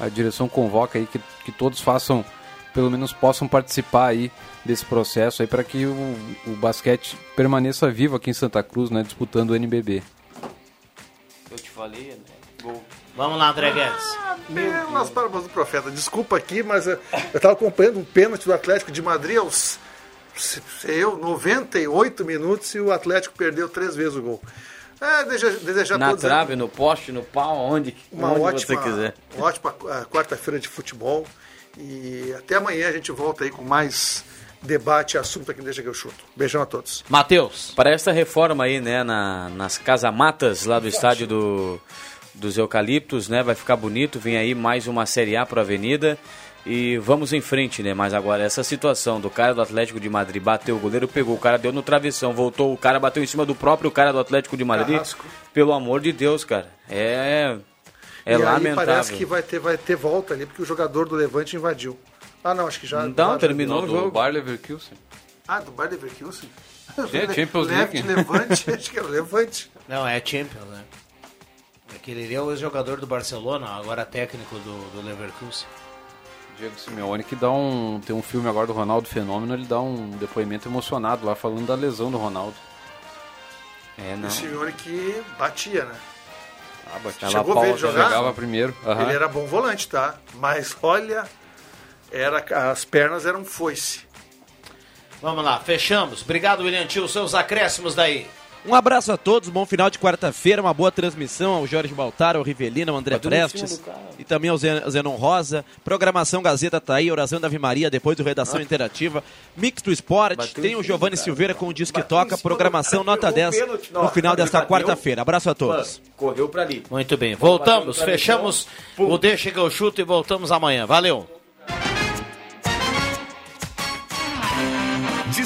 a direção convoca aí que, que todos façam, pelo menos possam participar aí desse processo aí para que o, o basquete permaneça vivo aqui em Santa Cruz, né, disputando o NBB. Eu te falei, né? Gol. Vamos lá, André Guedes. Pelas palavras do profeta. Desculpa aqui, mas eu estava acompanhando um pênalti do Atlético de Madrid aos eu, 98 minutos e o Atlético perdeu três vezes o gol. É, desejar, desejar Na todos aí trave, no poste, no pau, onde, uma onde ótima, você quiser. uma ótima ah, quarta-feira de futebol. E até amanhã a gente volta aí com mais debate e assunto aqui Deixa que eu chuto. Beijão a todos. Matheus. Para essa reforma aí, né, na, nas casamatas lá do estádio do, dos Eucaliptos, né, vai ficar bonito. Vem aí mais uma Série A para a Avenida. E vamos em frente, né? Mas agora, essa situação do cara do Atlético de Madrid bateu, o goleiro pegou, o cara deu no travessão, voltou, o cara bateu em cima do próprio cara do Atlético de Madrid. Carrasco. Pelo amor de Deus, cara. É. É e aí lamentável. parece que vai ter, vai ter volta ali, porque o jogador do Levante invadiu. Ah, não, acho que já. Não, já- terminou o jogo. Bayer Leverkusen. Ah, do Bayer Leverkusen? É, Champions League. Levante, acho que era Levante. Não, é Champions, né? Aquele ali é o ex-jogador do Barcelona, agora técnico do, do Leverkusen. Diego Simeone que dá um tem um filme agora do Ronaldo Fenômeno, ele dá um depoimento emocionado lá falando da lesão do Ronaldo. É, O Simeone que batia, né? Ah, batia. Chegou a ver ele jogar? Jogava primeiro. aham. Ele era bom volante, tá? Mas olha, era, as pernas eram foice. Vamos lá, fechamos. Obrigado, William Tio. Seus acréscimos daí. Um abraço a todos, bom final de quarta-feira, uma boa transmissão ao Jorge Baltar, ao Rivelino, ao André Prestes e também ao Zen- Zenon Rosa. Programação Gazeta tá aí, oração da Ave Maria, depois do Redação Interativa. Mix do Esporte, Bateu tem em o Giovanni do cara. Silveira com o Disque Toca, programação cara, nota pegou o 10 pênalti, no final desta quarta-feira. Abraço a todos. Correu pra ali. Muito bem, voltamos, fechamos o Deixa que eu chuto e voltamos amanhã. Valeu.